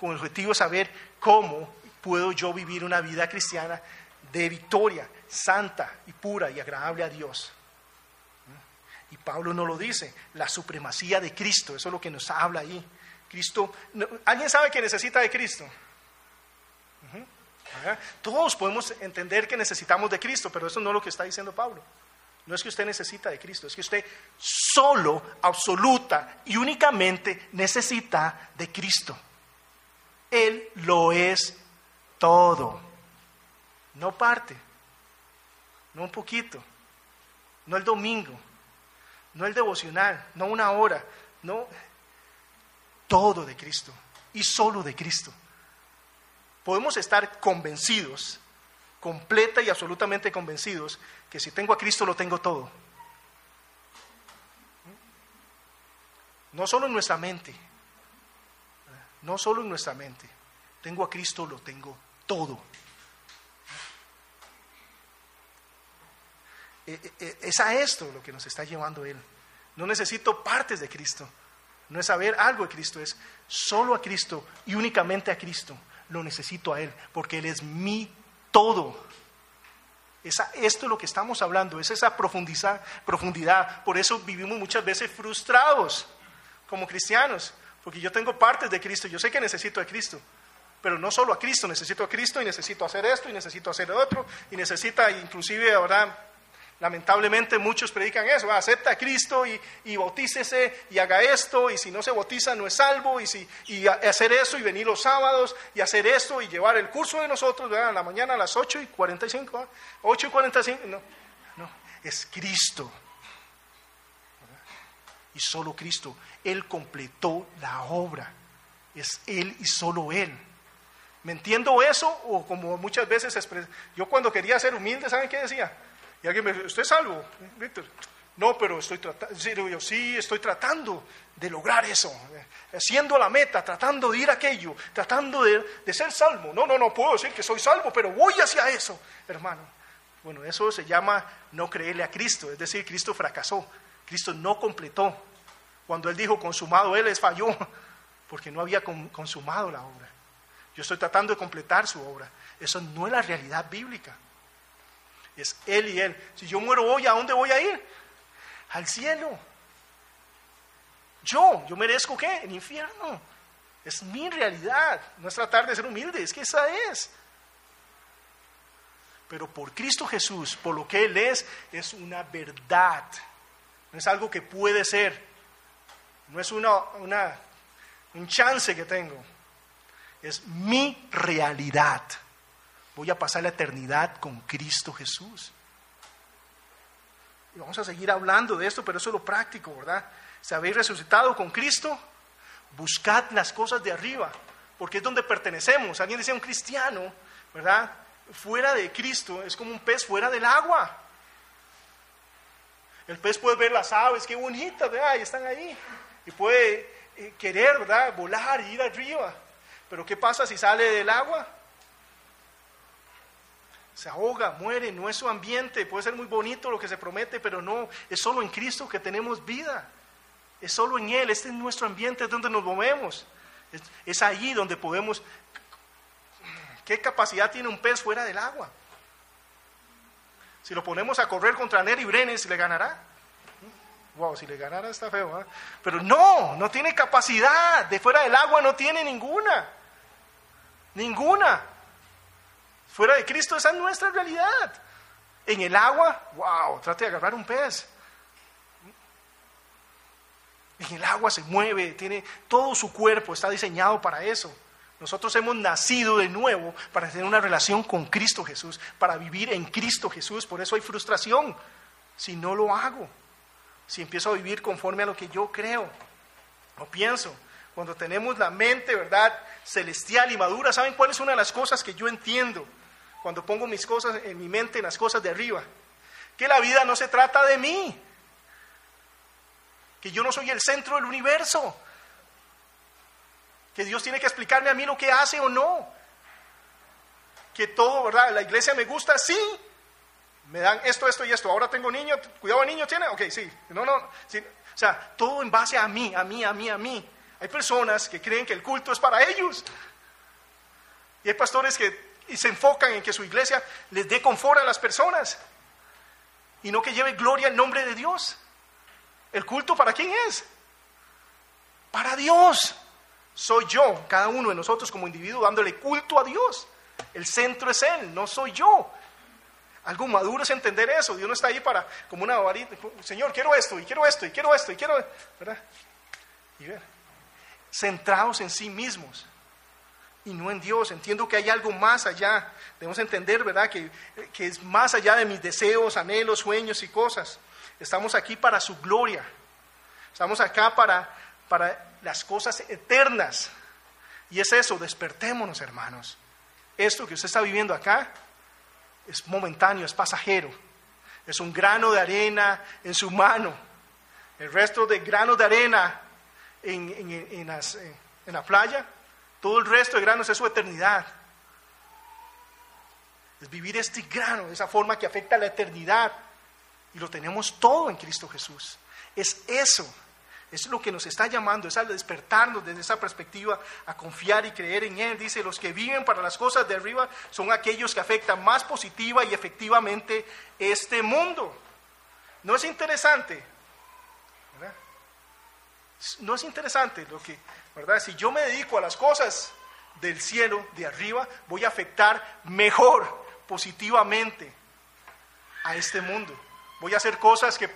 B: con el objetivo de saber cómo puedo yo vivir una vida cristiana de victoria, santa y pura y agradable a Dios. Y Pablo no lo dice, la supremacía de Cristo, eso es lo que nos habla ahí. Cristo, ¿alguien sabe que necesita de Cristo? Todos podemos entender que necesitamos de Cristo, pero eso no es lo que está diciendo Pablo. No es que usted necesita de Cristo, es que usted solo, absoluta y únicamente necesita de Cristo. Él lo es todo, no parte, no un poquito, no el domingo, no el devocional, no una hora, no todo de Cristo y solo de Cristo. Podemos estar convencidos, completa y absolutamente convencidos, que si tengo a Cristo lo tengo todo. No solo en nuestra mente, no solo en nuestra mente. Tengo a Cristo, lo tengo todo. E, e, e, es a esto lo que nos está llevando Él. No necesito partes de Cristo. No es saber algo de Cristo, es solo a Cristo y únicamente a Cristo. Lo necesito a Él, porque Él es mi todo. Esa, esto es lo que estamos hablando, es esa profundidad, profundidad. Por eso vivimos muchas veces frustrados como cristianos, porque yo tengo partes de Cristo, yo sé que necesito a Cristo, pero no solo a Cristo, necesito a Cristo y necesito hacer esto y necesito hacer otro y necesita inclusive ahora lamentablemente muchos predican eso, acepta a Cristo y, y, bautícese y haga esto y si no se bautiza no es salvo y, si, y hacer eso y venir los sábados y hacer esto y llevar el curso de nosotros ¿verdad? en la mañana a las 8 y 45, 8 y 45, no, no, es Cristo. Y solo Cristo, Él completó la obra, es Él y solo Él. ¿Me entiendo eso? O como muchas veces, yo cuando quería ser humilde, ¿saben qué decía? Y alguien me dice, ¿usted es salvo, Víctor? No, pero estoy tratando, yo sí, estoy tratando de lograr eso, haciendo la meta, tratando de ir a aquello, tratando de, de ser salvo. No, no, no puedo decir que soy salvo, pero voy hacia eso, hermano. Bueno, eso se llama no creerle a Cristo, es decir, Cristo fracasó, Cristo no completó. Cuando Él dijo consumado, Él falló, porque no había consumado la obra. Yo estoy tratando de completar su obra. Eso no es la realidad bíblica. Es Él y Él. Si yo muero hoy, ¿a dónde voy a ir? Al cielo. Yo, yo merezco qué? El infierno. Es mi realidad. No es tratar de ser humilde, es que esa es. Pero por Cristo Jesús, por lo que Él es, es una verdad. No es algo que puede ser. No es una, una, un chance que tengo. Es mi realidad. Voy a pasar la eternidad con Cristo Jesús. Y vamos a seguir hablando de esto, pero eso es lo práctico, ¿verdad? Si habéis resucitado con Cristo, buscad las cosas de arriba, porque es donde pertenecemos. Alguien decía un cristiano, ¿verdad? Fuera de Cristo es como un pez fuera del agua. El pez puede ver las aves, qué bonitas, ¿verdad? Y están ahí. Y puede eh, querer, ¿verdad? Volar ir arriba. Pero ¿qué pasa si sale del agua? Se ahoga, muere, no es su ambiente, puede ser muy bonito lo que se promete, pero no, es solo en Cristo que tenemos vida, es solo en Él, este es nuestro ambiente, es donde nos movemos, es, allí donde podemos... ¿Qué capacidad tiene un pez fuera del agua? Si lo ponemos a correr contra Neri Brenes, ¿le ganará? Wow, si le ganara está feo, ¿eh? Pero no, no tiene capacidad, de fuera del agua no tiene ninguna, ninguna. Fuera de Cristo, esa es nuestra realidad. En el agua, wow, trate de agarrar un pez. En el agua se mueve, tiene todo su cuerpo, está diseñado para eso. Nosotros hemos nacido de nuevo para tener una relación con Cristo Jesús, para vivir en Cristo Jesús. Por eso hay frustración si no lo hago, si empiezo a vivir conforme a lo que yo creo o pienso. Cuando tenemos la mente, ¿verdad? Celestial y madura, ¿saben cuál es una de las cosas que yo entiendo? Cuando pongo mis cosas en mi mente, en las cosas de arriba. Que la vida no se trata de mí. Que yo no soy el centro del universo. Que Dios tiene que explicarme a mí lo que hace o no. Que todo, ¿verdad? La iglesia me gusta, sí. Me dan esto, esto y esto. Ahora tengo niño, cuidado, niño tiene. Ok, sí. No, no. O sea, todo en base a mí, a mí, a mí, a mí. Hay personas que creen que el culto es para ellos. Y hay pastores que se enfocan en que su iglesia les dé confort a las personas y no que lleve gloria al nombre de Dios. ¿El culto para quién es? Para Dios. Soy yo, cada uno de nosotros como individuo, dándole culto a Dios. El centro es Él, no soy yo. Algo maduro es entender eso. Dios no está ahí para, como una varita, Señor, quiero esto, y quiero esto, y quiero esto, y quiero, ¿verdad? Y ver, centrados en sí mismos y no en Dios. Entiendo que hay algo más allá. Debemos entender, ¿verdad? Que, que es más allá de mis deseos, anhelos, sueños y cosas. Estamos aquí para su gloria. Estamos acá para, para las cosas eternas. Y es eso, despertémonos, hermanos. Esto que usted está viviendo acá es momentáneo, es pasajero. Es un grano de arena en su mano. El resto de granos de arena en, en, en la playa todo el resto de granos es su eternidad. Es vivir este grano de esa forma que afecta a la eternidad. Y lo tenemos todo en Cristo Jesús. Es eso. Es lo que nos está llamando, es al despertarnos desde esa perspectiva a confiar y creer en Él. Dice, los que viven para las cosas de arriba son aquellos que afectan más positiva y efectivamente este mundo. ¿No es interesante? ¿No es interesante lo que ¿verdad? Si yo me dedico a las cosas del cielo, de arriba, voy a afectar mejor, positivamente, a este mundo. Voy a hacer cosas que,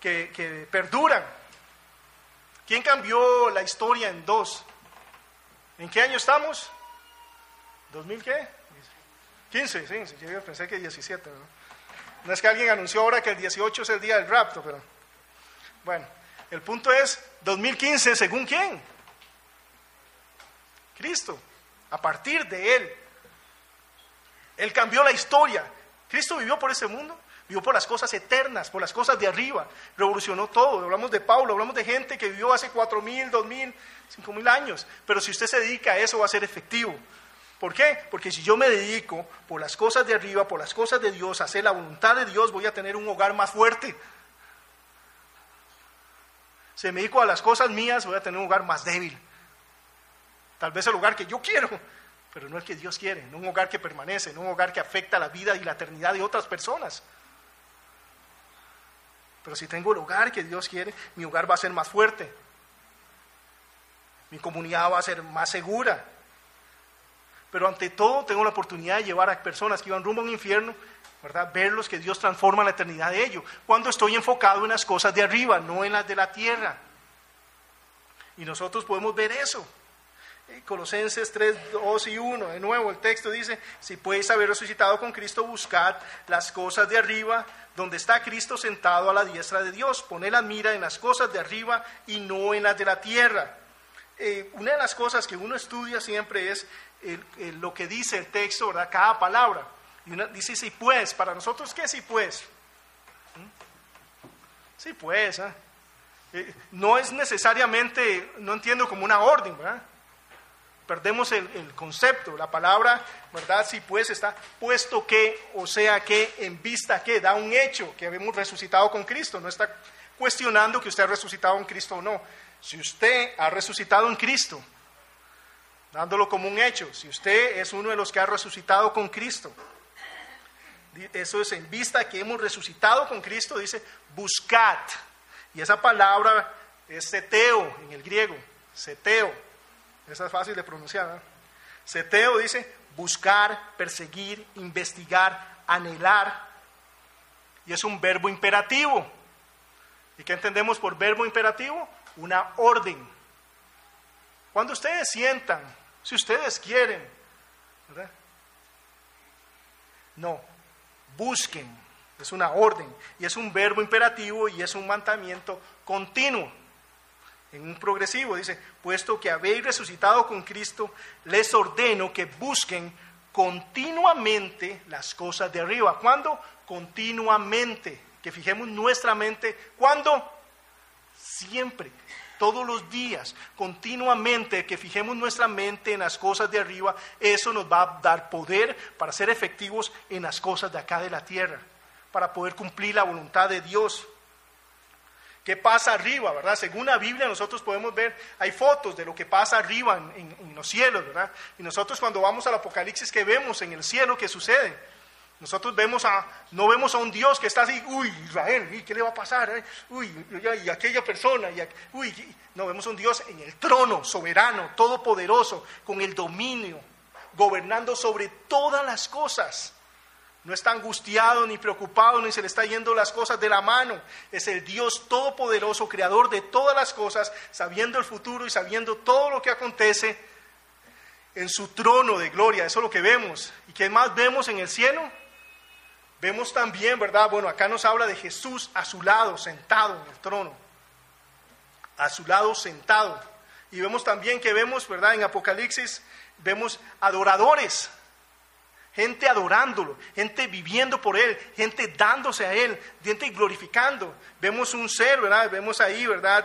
B: que, perduran. ¿Quién cambió la historia en dos? ¿En qué año estamos? ¿2000 qué? 15, sí, yo pensé que 17. ¿no? no es que alguien anunció ahora que el 18 es el día del rapto, pero bueno, el punto es 2015, ¿según quién? Cristo, a partir de Él. Él cambió la historia. Cristo vivió por ese mundo, vivió por las cosas eternas, por las cosas de arriba, revolucionó todo. Hablamos de Pablo, hablamos de gente que vivió hace cuatro mil, dos mil, cinco mil años. Pero si usted se dedica a eso, va a ser efectivo. ¿Por qué? Porque si yo me dedico por las cosas de arriba, por las cosas de Dios, a hacer la voluntad de Dios, voy a tener un hogar más fuerte. Si me dedico a las cosas mías, voy a tener un hogar más débil. Tal vez el hogar que yo quiero, pero no el que Dios quiere, no un hogar que permanece, no un hogar que afecta la vida y la eternidad de otras personas. Pero si tengo el hogar que Dios quiere, mi hogar va a ser más fuerte. Mi comunidad va a ser más segura. Pero ante todo tengo la oportunidad de llevar a personas que iban rumbo a un infierno, ¿verdad? Verlos que Dios transforma la eternidad de ellos. Cuando estoy enfocado en las cosas de arriba, no en las de la tierra. Y nosotros podemos ver eso. Colosenses 3, 2 y 1, de nuevo el texto dice, si puedes haber resucitado con Cristo, buscad las cosas de arriba, donde está Cristo sentado a la diestra de Dios. Pone la mira en las cosas de arriba y no en las de la tierra. Eh, una de las cosas que uno estudia siempre es lo que dice el texto. Cada palabra. Y uno dice, si pues, para nosotros, ¿qué si pues? ¿Mm? Sí pues, ¿eh? Eh, no es necesariamente, no entiendo como una orden, ¿verdad? perdemos el, concepto. La palabra, ¿verdad? Si pues está puesto que, o sea que, en vista que, da un hecho que habíamos resucitado con Cristo. No está cuestionando que usted ha resucitado en Cristo o no. Si usted ha resucitado en Cristo, dándolo como un hecho, si usted es uno de los que ha resucitado con Cristo, eso es en vista que hemos resucitado con Cristo, dice buscad. Y esa palabra es seteo en el griego, seteo esa es fácil de pronunciar. Seteo dice buscar, perseguir, investigar, anhelar. Y es un verbo imperativo. ¿Y qué entendemos por verbo imperativo? Una orden. Cuando ustedes sientan, si ustedes quieren, ¿verdad? No, busquen. Es una orden y es un verbo imperativo y es un mandamiento continuo en un progresivo, dice, puesto que habéis resucitado con Cristo, les ordeno que busquen continuamente las cosas de arriba. ¿Cuándo? Continuamente. Que fijemos nuestra mente. ¿Cuándo? Siempre. Todos los días, continuamente, que fijemos nuestra mente en las cosas de arriba, eso nos va a dar poder para ser efectivos en las cosas de acá de la tierra, para poder cumplir la voluntad de Dios. ¿Qué pasa arriba, verdad? Según la Biblia nosotros podemos ver, hay fotos de lo que pasa arriba en, en los cielos, ¿verdad? Y nosotros cuando vamos al Apocalipsis, ¿qué vemos en el cielo que sucede? Nosotros vemos a, no vemos a un Dios que está así, uy, Israel, ¿qué le va a pasar? Eh? Uy, y aquella persona, uy, no, vemos a un Dios en el trono, soberano, todopoderoso, con el dominio, gobernando sobre todas las cosas. No está angustiado ni preocupado ni se le está yendo las cosas de la mano. Es el Dios todopoderoso, creador de todas las cosas, sabiendo el futuro y sabiendo todo lo que acontece en su trono de gloria. Eso es lo que vemos. ¿Y qué más vemos en el cielo? Vemos también, ¿verdad? Bueno, acá nos habla de Jesús a su lado, sentado en el trono. A su lado, sentado. Y vemos también que vemos, ¿verdad? En Apocalipsis, vemos adoradores. Gente adorándolo, gente viviendo por Él, gente dándose a Él, gente glorificando. Vemos un ser, ¿verdad? Vemos ahí, ¿verdad?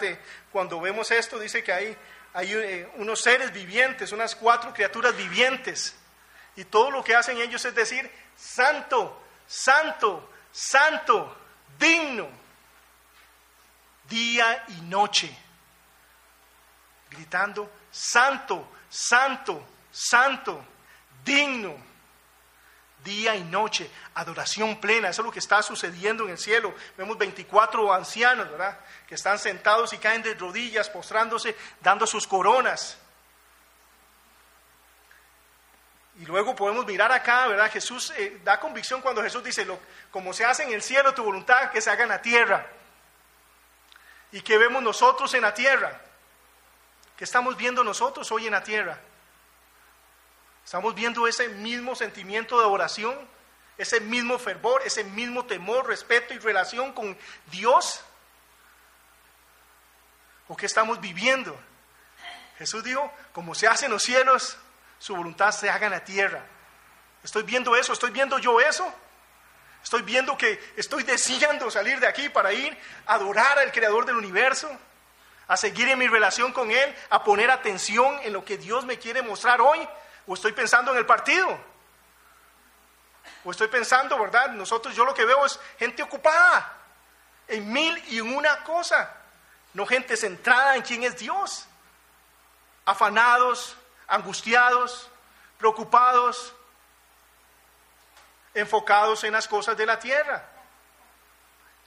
B: cuando vemos esto, dice que hay, hay eh, unos seres vivientes, unas cuatro criaturas vivientes. Y todo lo que hacen ellos es decir, santo, santo, santo, digno, día y noche, gritando, santo, santo, santo, digno, día y noche, adoración plena, eso es lo que está sucediendo en el cielo. Vemos 24 ancianos, ¿verdad? Que están sentados y caen de rodillas, postrándose, dando sus coronas. Y luego podemos mirar acá, ¿verdad? Jesús eh, da convicción cuando Jesús dice, lo, como se hace en el cielo tu voluntad, que se haga en la tierra. ¿Y qué vemos nosotros en la tierra? ¿Qué estamos viendo nosotros hoy en la tierra? Estamos viendo ese mismo sentimiento de oración, ese mismo fervor, ese mismo temor, respeto y relación con Dios. ¿O qué estamos viviendo? Jesús dijo, como se hace en los cielos, su voluntad se haga en la tierra. Estoy viendo eso, estoy viendo yo eso. Estoy viendo que estoy deseando salir de aquí para ir a adorar al Creador del universo, a seguir en mi relación con Él, a poner atención en lo que Dios me quiere mostrar hoy. O estoy pensando en el partido. O estoy pensando, ¿verdad? Nosotros, yo lo que veo es gente ocupada en mil y una cosa. No gente centrada en quién es Dios. Afanados, angustiados, preocupados, enfocados en las cosas de la tierra.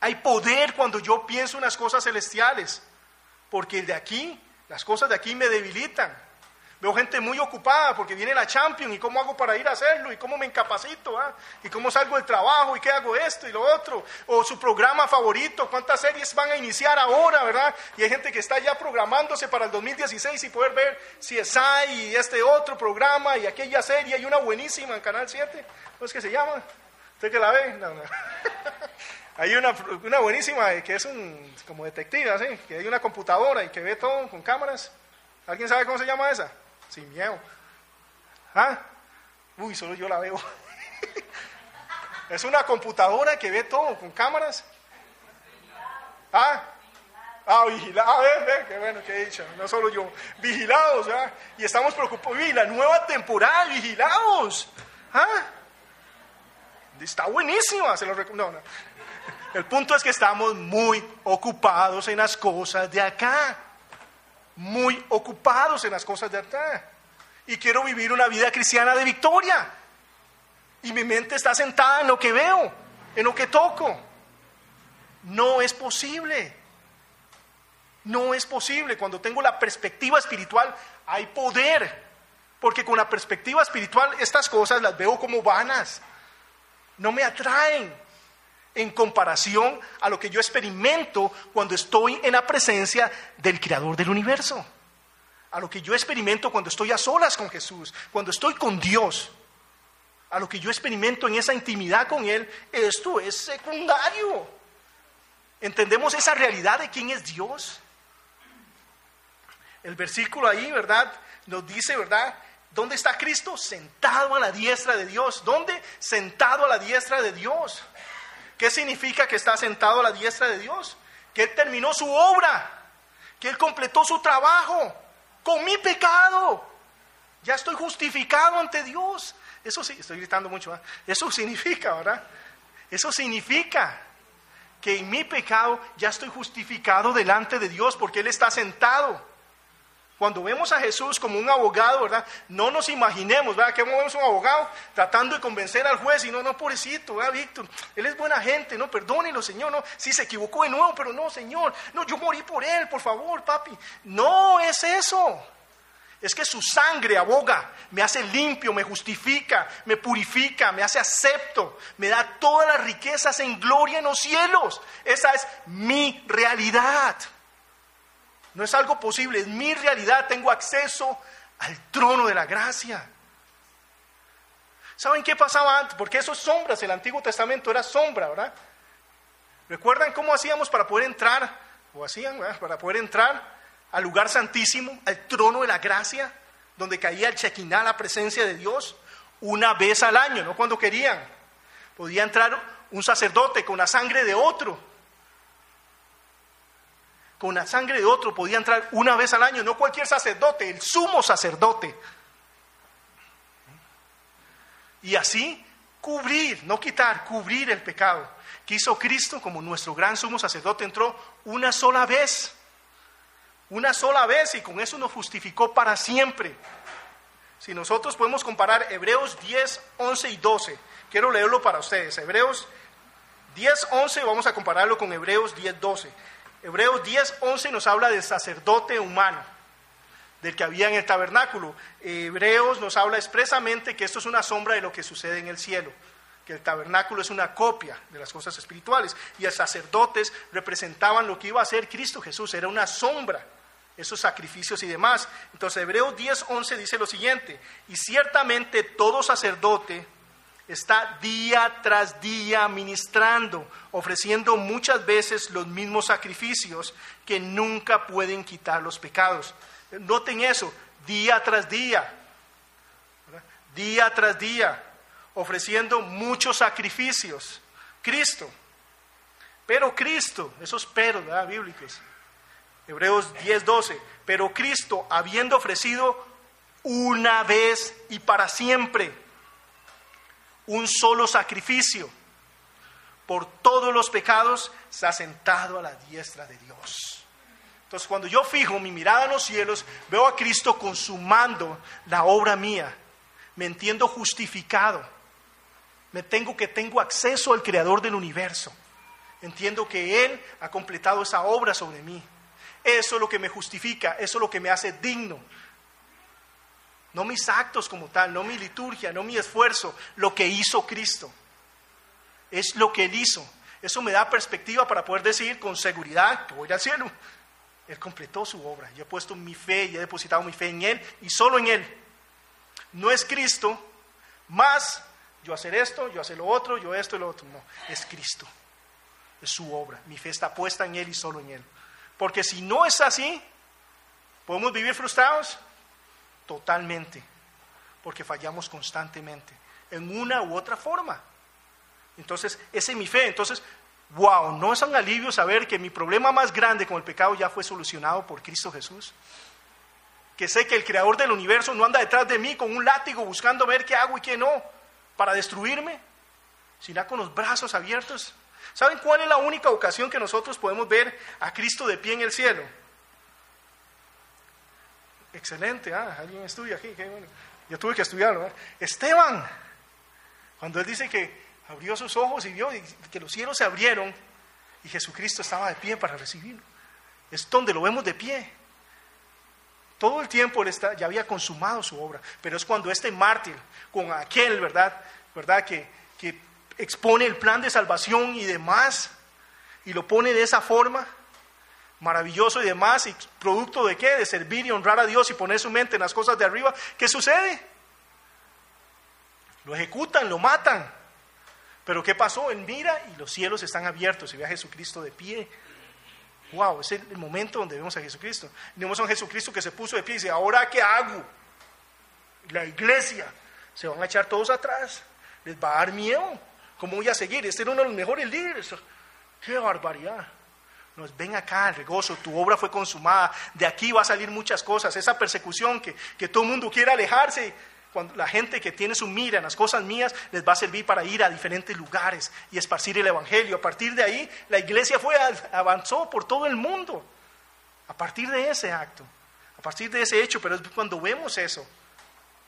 B: Hay poder cuando yo pienso en las cosas celestiales, porque de aquí, las cosas de aquí me debilitan. Veo gente muy ocupada porque viene la Champions y cómo hago para ir a hacerlo y cómo me incapacito ¿ah? y cómo salgo del trabajo y qué hago esto y lo otro. O su programa favorito, cuántas series van a iniciar ahora, ¿verdad? Y hay gente que está ya programándose para el 2016 y poder ver si es y este otro programa y aquella serie. Hay una buenísima en Canal 7, ¿cómo es que se llama? ¿Usted que la ve? No, no. hay una, una, buenísima que es un, como detective, ¿sí? que hay una computadora y que ve todo con cámaras. ¿Alguien sabe cómo se llama esa? Sin miedo. ¿Ah? Uy, solo yo la veo. es una computadora que ve todo con cámaras. ¿Ah? Ah, vigilados, ah, ve, ve, qué bueno que he dicho, no solo yo, vigilados, ¿ah? Y estamos preocupados, y la nueva temporada, vigilados, ¿ah? Está buenísima, se lo recomiendo. No, El punto es que estamos muy ocupados en las cosas de acá muy ocupados en las cosas de acá. Y quiero vivir una vida cristiana de victoria. Y mi mente está sentada en lo que veo, en lo que toco. No es posible. No es posible. Cuando tengo la perspectiva espiritual, hay poder. Porque con la perspectiva espiritual estas cosas las veo como vanas. No me atraen en comparación a lo que yo experimento cuando estoy en la presencia del Creador del universo. A lo que yo experimento cuando estoy a solas con Jesús, cuando estoy con Dios. A lo que yo experimento en esa intimidad con Él, esto es secundario. ¿Entendemos esa realidad de quién es Dios? El versículo ahí, ¿verdad? Nos dice, ¿verdad? ¿Dónde está Cristo? Sentado a la diestra de Dios. ¿Dónde? Sentado a la diestra de Dios. ¿Qué significa que está sentado a la diestra de Dios? Que Él terminó su obra, que Él completó su trabajo con mi pecado. Ya estoy justificado ante Dios. Eso sí, estoy gritando mucho. ¿verdad? Eso significa, ¿verdad? Eso significa que en mi pecado ya estoy justificado delante de Dios porque Él está sentado. Cuando vemos a Jesús como un abogado, ¿verdad? No nos imaginemos, ¿verdad? Que vemos un abogado tratando de convencer al juez y no, no, pobrecito, ¿verdad, Víctor? Él es buena gente, no, perdónelo, Señor, no, sí se equivocó de nuevo, pero no, Señor, no, yo morí por él, por favor, papi. No es eso. Es que su sangre aboga, me hace limpio, me justifica, me purifica, me hace acepto, me da todas las riquezas en gloria en los cielos. Esa es mi realidad. No es algo posible, es mi realidad. Tengo acceso al trono de la gracia. ¿Saben qué pasaba antes? Porque eso es sombras, el Antiguo Testamento era sombra, ¿verdad? ¿Recuerdan cómo hacíamos para poder entrar? O hacían, ¿verdad? Para poder entrar al lugar santísimo, al trono de la gracia, donde caía el chequiná, la presencia de Dios, una vez al año, no cuando querían. Podía entrar un sacerdote con la sangre de otro. Con la sangre de otro podía entrar una vez al año, no cualquier sacerdote, el sumo sacerdote. Y así cubrir, no quitar, cubrir el pecado. Que hizo Cristo como nuestro gran sumo sacerdote, entró una sola vez una sola vez y con eso nos justificó para siempre. Si nosotros podemos comparar Hebreos 10, 11 y 12, quiero leerlo para ustedes. Hebreos 10, 11, vamos a compararlo con Hebreos 10, 12. Hebreos 10, 11 nos habla del sacerdote humano, del que había en el tabernáculo. Hebreos nos habla expresamente que esto es una sombra de lo que sucede en el cielo que el tabernáculo es una copia de las cosas espirituales y los sacerdotes representaban lo que iba a ser Cristo Jesús, era una sombra esos sacrificios y demás. Entonces Hebreos 10, 11 dice lo siguiente, y ciertamente todo sacerdote está día tras día ministrando, ofreciendo muchas veces los mismos sacrificios que nunca pueden quitar los pecados. Noten eso, día tras día, día tras día, ofreciendo muchos sacrificios. Cristo, pero Cristo, esos peros bíblicos, Hebreos 10:12, pero Cristo, habiendo ofrecido una vez y para siempre un solo sacrificio por todos los pecados, se ha sentado a la diestra de Dios. Entonces, cuando yo fijo mi mirada en los cielos, veo a Cristo consumando la obra mía. Me entiendo justificado. Me tengo que tengo acceso al creador del universo. Entiendo que Él ha completado esa obra sobre mí. Eso es lo que me justifica, eso es lo que me hace digno. No mis actos como tal, no mi liturgia, no mi esfuerzo, lo que hizo Cristo. Es lo que Él hizo. Eso me da perspectiva para poder decir con seguridad que voy al cielo. Él completó su obra. Yo he puesto mi fe y he depositado mi fe en Él y solo en Él. No es Cristo más yo hacer esto, yo hacer lo otro, yo esto y lo otro. No, es Cristo. Es su obra. Mi fe está puesta en Él y solo en Él. Porque si no es así, ¿podemos vivir frustrados? Totalmente. Porque fallamos constantemente, en una u otra forma. Entonces, esa es mi fe. Entonces, wow, ¿no es un alivio saber que mi problema más grande con el pecado ya fue solucionado por Cristo Jesús? Que sé que el creador del universo no anda detrás de mí con un látigo buscando ver qué hago y qué no, para destruirme, sino con los brazos abiertos ¿Saben cuál es la única ocasión que nosotros podemos ver a Cristo de pie en el cielo? Excelente, ¿ah? alguien estudia aquí, qué bueno. Yo tuve que estudiarlo. Esteban, cuando él dice que abrió sus ojos y vio que los cielos se abrieron y Jesucristo estaba de pie para recibirlo. Es donde lo vemos de pie. Todo el tiempo él está, ya había consumado su obra, pero es cuando este mártir, con aquel, ¿verdad? ¿verdad? Que, que expone el plan de salvación y demás, y lo pone de esa forma, maravilloso y demás, y producto de qué? De servir y honrar a Dios y poner su mente en las cosas de arriba, ¿qué sucede? Lo ejecutan, lo matan. Pero ¿qué pasó? Él mira y los cielos están abiertos y ve a Jesucristo de pie. Wow, es el momento donde vemos a Jesucristo. Vemos a un Jesucristo que se puso de pie y dice, ¿ahora qué hago? La iglesia, se van a echar todos atrás, les va a dar miedo. ¿Cómo voy a seguir? Este era uno de los mejores líderes. ¡Qué barbaridad! Nos ven acá, el regozo, tu obra fue consumada, de aquí va a salir muchas cosas. Esa persecución que, que todo el mundo quiere alejarse, cuando la gente que tiene su mira en las cosas mías les va a servir para ir a diferentes lugares y esparcir el Evangelio. A partir de ahí, la iglesia fue, avanzó por todo el mundo. A partir de ese acto, a partir de ese hecho, pero es cuando vemos eso,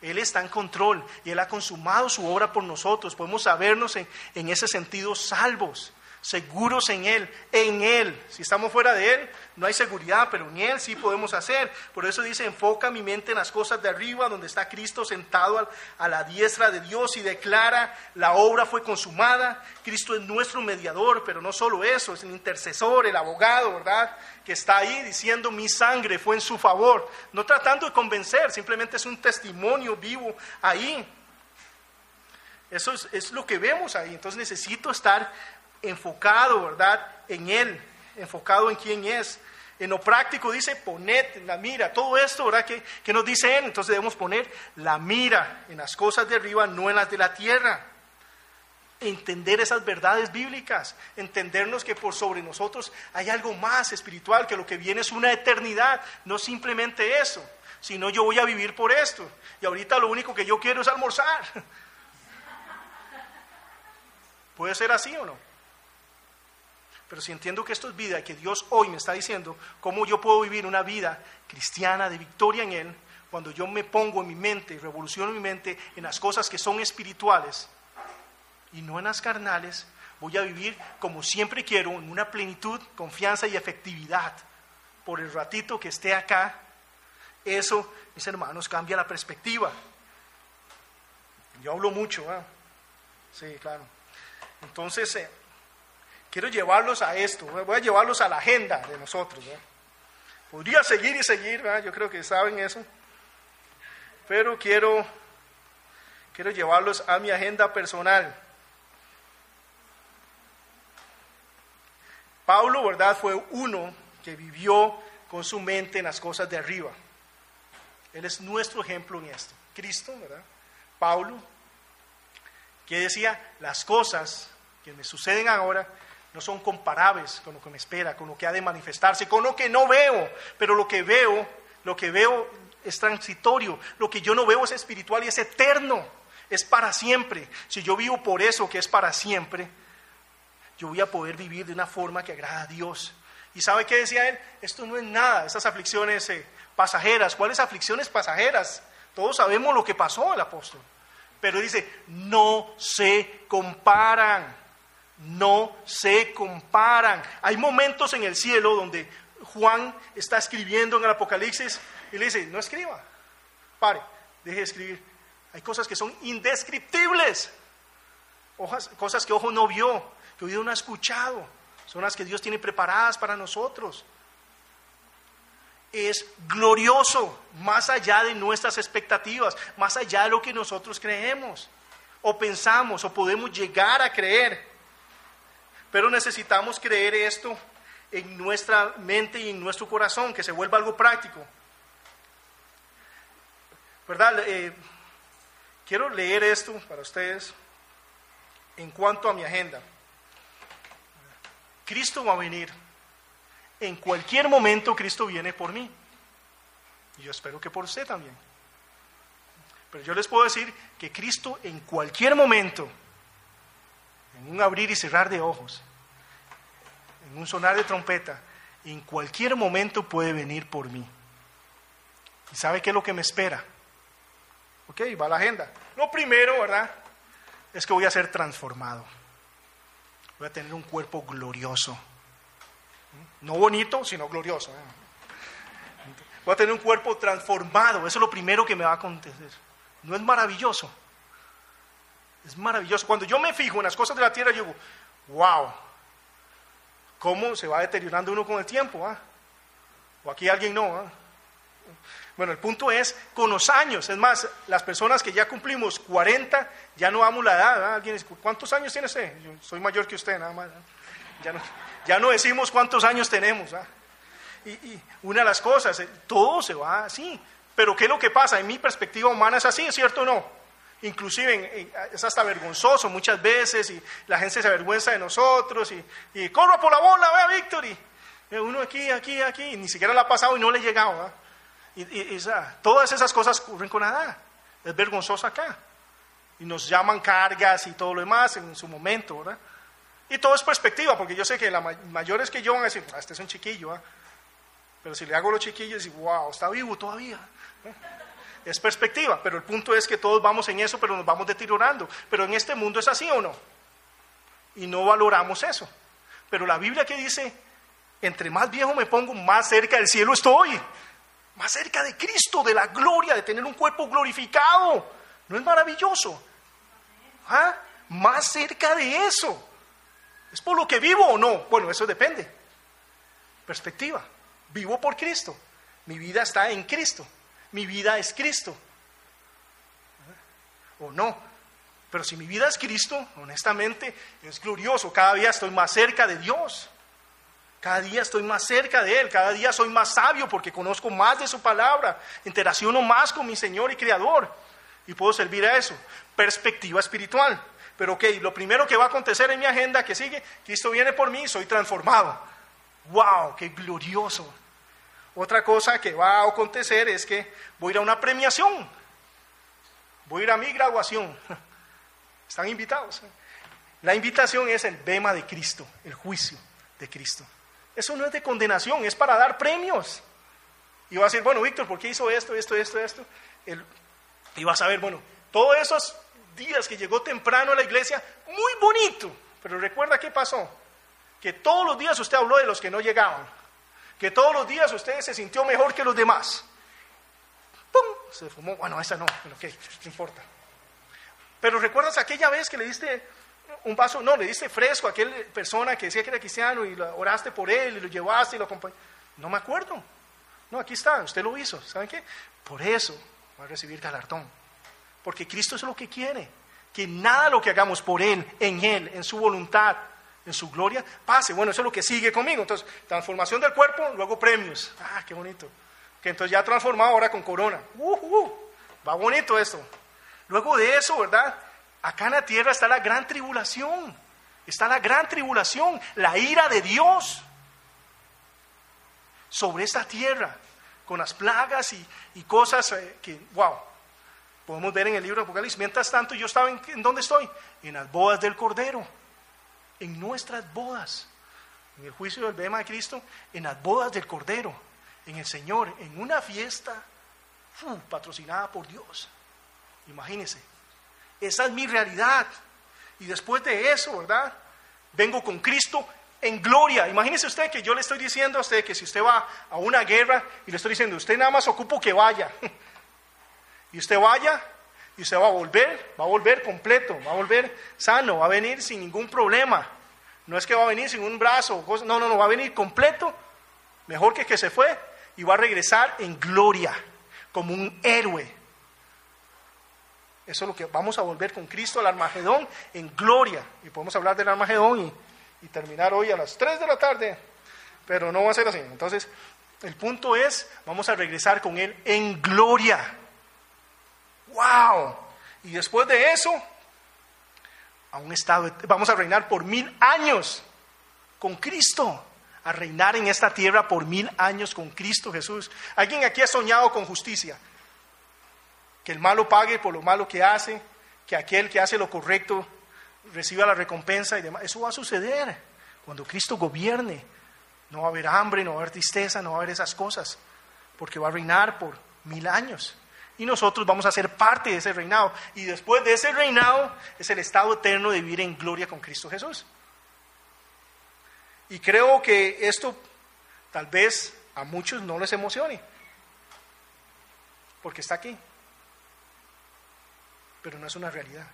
B: Él está en control y Él ha consumado su obra por nosotros. Podemos sabernos en, en ese sentido salvos seguros en Él, en Él. Si estamos fuera de Él, no hay seguridad, pero en Él sí podemos hacer. Por eso dice, enfoca mi mente en las cosas de arriba, donde está Cristo sentado a la diestra de Dios y declara, la obra fue consumada, Cristo es nuestro mediador, pero no solo eso, es el intercesor, el abogado, ¿verdad? Que está ahí diciendo, mi sangre fue en su favor, no tratando de convencer, simplemente es un testimonio vivo ahí. Eso es, es, lo que vemos ahí. Entonces necesito estar enfocado, ¿verdad? En Él, enfocado en quién es. En lo práctico dice, poned la mira, todo esto, ¿verdad? Que, que nos dice Él, entonces debemos poner la mira en las cosas de arriba, no en las de la tierra. Entender esas verdades bíblicas, entendernos que por sobre nosotros hay algo más espiritual, que lo que viene es una eternidad, no simplemente eso, sino yo voy a vivir por esto. Y ahorita lo único que yo quiero es almorzar. ¿Puede ser así o no? Pero si entiendo que esto es vida y que Dios hoy me está diciendo cómo yo puedo vivir una vida cristiana de victoria en Él, cuando yo me pongo en mi mente, revoluciono mi mente en las cosas que son espirituales y no en las carnales, voy a vivir como siempre quiero, en una plenitud, confianza y efectividad. Por el ratito que esté acá, eso, mis hermanos, cambia la perspectiva. Yo hablo mucho, ¿eh? Sí, claro. Entonces, eh, quiero llevarlos a esto, voy a llevarlos a la agenda de nosotros. Podría seguir y seguir, yo creo que saben eso, pero quiero, quiero llevarlos a mi agenda personal. Pablo, ¿verdad? Fue uno que vivió con su mente en las cosas de arriba. Él es nuestro ejemplo en esto. Cristo, ¿verdad? Pablo, que decía, las cosas que me suceden ahora no son comparables con lo que me espera, con lo que ha de manifestarse, con lo que no veo, pero lo que veo, lo que veo es transitorio, lo que yo no veo es espiritual y es eterno, es para siempre. Si yo vivo por eso que es para siempre, yo voy a poder vivir de una forma que agrada a Dios. ¿Y sabe qué decía él? Esto no es nada, esas aflicciones eh, pasajeras. ¿Cuáles aflicciones pasajeras? Todos sabemos lo que pasó el apóstol. Pero dice, no se comparan no se comparan. Hay momentos en el cielo donde Juan está escribiendo en el Apocalipsis y le dice, no escriba, pare, deje de escribir. Hay cosas que son indescriptibles, cosas que ojo no vio, que oído no ha escuchado, son las que Dios tiene preparadas para nosotros. Es glorioso, más allá de nuestras expectativas, más allá de lo que nosotros creemos, o pensamos, o podemos llegar a creer. Pero necesitamos creer esto en nuestra mente y en nuestro corazón, que se vuelva algo práctico. ¿Verdad? Eh, quiero leer esto para ustedes en cuanto a mi agenda. Cristo va a venir. En cualquier momento Cristo viene por mí. Y yo espero que por usted también. Pero yo les puedo decir que Cristo en cualquier momento en un abrir y cerrar de ojos, en un sonar de trompeta, en cualquier momento puede venir por mí. ¿Y sabe qué es lo que me espera? Ok, va la agenda. Lo primero, ¿verdad? Es que voy a ser transformado. Voy a tener un cuerpo glorioso. No bonito, sino glorioso. ¿eh? Voy a tener un cuerpo transformado. Eso es lo primero que me va a acontecer. ¿No es maravilloso? Es maravilloso. Cuando yo me fijo en las cosas de la tierra, yo digo, wow, ¿cómo se va deteriorando uno con el tiempo? Ah? O aquí alguien no. Ah? Bueno, el punto es con los años. Es más, las personas que ya cumplimos 40, ya no vamos la edad. ¿ah? ¿Alguien ¿Cuántos años tiene usted? Yo soy mayor que usted, nada más. Ya, no, ya no decimos cuántos años tenemos. Y, y, una de las cosas, eh, todo se va así. Pero ¿qué es lo que pasa? En mi perspectiva humana es así, ¿es cierto o no? Inclusive es hasta vergonzoso muchas veces y la gente se avergüenza de nosotros y, y por la bola, vea Victory. Eh, Uno aquí, aquí, aquí, y ni siquiera la ha pasado y no le ha llegado. Y, y- y, sea, todas esas cosas ocurren con. Es vergonzoso acá. Y nos llaman cargas y todo lo demás en su momento, ¿verdad? Y todo es perspectiva, porque yo sé que las mayores que yo van a decir, "Ah, este es un chiquillo, ¿ah?". pero si le hago los chiquillos, y wow, está vivo todavía. ¿eh? Es perspectiva, pero el punto es que todos vamos en eso, pero nos vamos deteriorando. Pero en este mundo es así o no. Y no valoramos eso. Pero la Biblia que dice, entre más viejo me pongo, más cerca del cielo estoy. Más cerca de Cristo, de la gloria, de tener un cuerpo glorificado. ¿No es maravilloso? ¿Ah? Más cerca de eso. ¿Es por lo que vivo o no? Bueno, eso depende. Perspectiva. Vivo por Cristo. Mi vida está en Cristo. Mi vida es Cristo. ¿O no? Pero si mi vida es Cristo, honestamente, es glorioso. Cada día estoy más cerca de Dios. Cada día estoy más cerca de Él. Cada día soy más sabio porque conozco más de su palabra. Interacciono más con mi Señor y Creador. Y puedo servir a eso. Perspectiva espiritual. Pero ok, lo primero que va a acontecer en mi agenda que sigue, Cristo viene por mí, soy transformado. ¡Wow! ¡Qué glorioso! Otra cosa que va a acontecer es que voy a ir a una premiación. Voy a ir a mi graduación. Están invitados. La invitación es el bema de Cristo, el juicio de Cristo. Eso no es de condenación, es para dar premios. Y va a decir, bueno, Víctor, ¿por qué hizo esto, esto, esto, esto? El- y vas a ver, bueno, todos esos días que llegó temprano a la iglesia, muy bonito. Pero recuerda qué pasó. Que todos los días usted habló de los que no llegaban. Que todos los días usted se sintió mejor que los demás. ¡Pum! Se fumó. Bueno, esa no, ok, no importa. Pero recuerdas aquella vez que le diste un vaso, no, le diste fresco a aquella persona que decía que era cristiano y oraste por él y lo llevaste y lo acompañaste. No me acuerdo. No, aquí está, usted lo hizo. ¿Saben qué? Por eso va a recibir galardón. Porque Cristo es lo que quiere. Que nada lo que hagamos por Él, en Él, en su voluntad, en su gloria, pase. Bueno, eso es lo que sigue conmigo. Entonces, transformación del cuerpo, luego premios. Ah, qué bonito. Que entonces ya transformado ahora con corona. Uh, uh, va bonito esto. Luego de eso, ¿verdad? Acá en la tierra está la gran tribulación. Está la gran tribulación, la ira de Dios sobre esta tierra, con las plagas y, cosas eh, que, wow, podemos ver en el libro de Apocalipsis. Mientras tanto, yo estaba en, ¿en dónde estoy? En las bodas del Cordero, en nuestras bodas, en el juicio del bema de Cristo, en las bodas del Cordero, en el Señor, en una fiesta patrocinada por Dios. Imagínense, esa es mi realidad. Y después de eso, ¿verdad? Vengo con Cristo en gloria. Imagínese usted que yo le estoy diciendo a usted que si usted va a una guerra y le estoy diciendo, usted nada más ocupo que vaya. y usted vaya y usted va a volver, va a volver completo, va a volver sano, va a venir sin ningún problema. No es que va a venir sin un brazo, no, no, no, va a venir completo, mejor que que se fue, y va a regresar en gloria, como un héroe. Eso es lo que vamos a volver con Cristo al Armagedón en gloria. Y podemos hablar del Armagedón y, y terminar hoy a las 3 de la tarde, pero no va a ser así. Entonces, el punto es, vamos a regresar con Él en gloria. ¡Wow! Y después de eso, a un estado, vamos a reinar por mil años con Cristo, a reinar en esta tierra por mil años con Cristo Jesús. ¿Alguien aquí ha soñado con justicia? Que el malo pague por lo malo que hace, que aquel que hace lo correcto reciba la recompensa y demás. Eso va a suceder cuando Cristo gobierne. No va a haber hambre, no va a haber tristeza, no va a haber esas cosas, porque va a reinar por mil años. Y nosotros vamos a ser parte de ese reinado. Y después de ese reinado es el estado eterno de vivir en gloria con Cristo Jesús. Y creo que esto tal vez a muchos no les emocione, porque está aquí. Pero no es una realidad.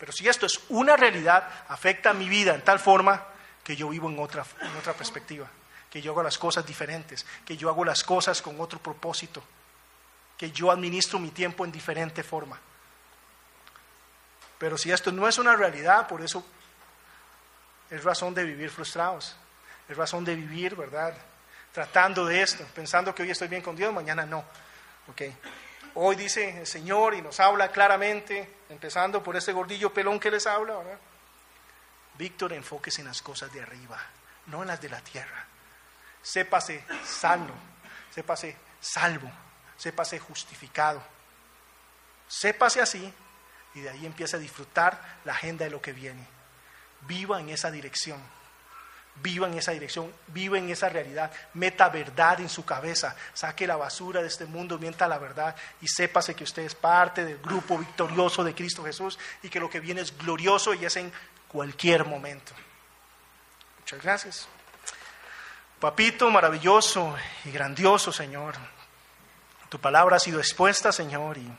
B: Pero si esto es una realidad, afecta a mi vida en tal forma que yo vivo en otra, en otra perspectiva, que yo hago las cosas diferentes, que yo hago las cosas con otro propósito, que yo administro mi tiempo en diferente forma. Pero si esto no es una realidad, por eso es razón de vivir frustrados, es razón de vivir, ¿verdad? Tratando de esto, pensando que hoy estoy bien con Dios, mañana no. ¿ok? Hoy dice el Señor y nos habla claramente, empezando por este gordillo pelón que les habla, ¿verdad? Víctor, enfóquese en las cosas de arriba, no en las de la tierra. sépase sano, sépase salvo, sépase justificado. Sépase así y de ahí empieza a disfrutar la agenda de lo que viene. Viva en esa dirección. Viva en esa dirección, viva en esa realidad, meta verdad en su cabeza, saque la basura de este mundo, mienta la verdad y sépase que usted es parte del grupo victorioso de Cristo Jesús y que lo que viene es glorioso y es en cualquier momento. Muchas gracias. Papito maravilloso y grandioso, Señor. Tu palabra ha sido expuesta, Señor, y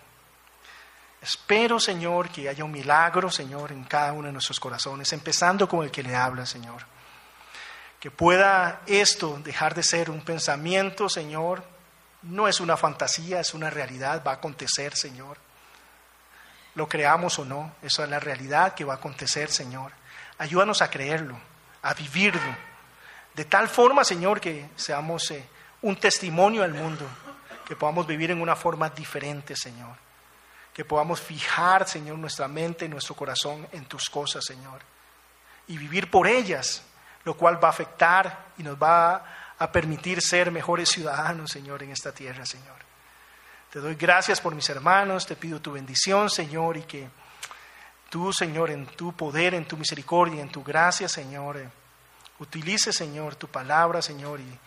B: espero, Señor, que haya un milagro, Señor, en cada uno de nuestros corazones, empezando con el que le habla, Señor. Que pueda esto dejar de ser un pensamiento, Señor. No es una fantasía, es una realidad, va a acontecer, Señor. Lo creamos o no, esa es la realidad que va a acontecer, Señor. Ayúdanos a creerlo, a vivirlo. De tal forma, Señor, que seamos eh, un testimonio al mundo, que podamos vivir en una forma diferente, Señor. Que podamos fijar, Señor, nuestra mente y nuestro corazón en tus cosas, Señor. Y vivir por ellas, lo cual va a afectar y nos va a permitir ser mejores ciudadanos, Señor, en esta tierra, Señor. Te doy gracias por mis hermanos, te pido tu bendición, Señor, y que tú, Señor, en tu poder, en tu misericordia, en tu gracia, Señor, utilice, Señor, tu palabra, Señor, y,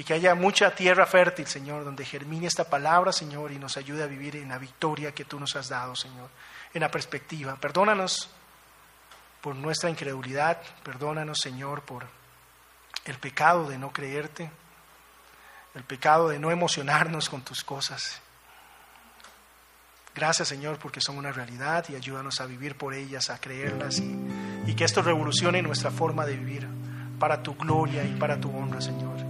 B: y que haya mucha tierra fértil, Señor, donde germine esta palabra, Señor, y nos ayude a vivir en la victoria que tú nos has dado, Señor, en la perspectiva. Perdónanos por nuestra incredulidad, perdónanos, Señor, por el pecado de no creerte, el pecado de no emocionarnos con tus cosas. Gracias Señor porque son una realidad y ayúdanos a vivir por ellas, a creerlas y, y, que esto revolucione nuestra forma de vivir para tu gloria y para tu honra Señor.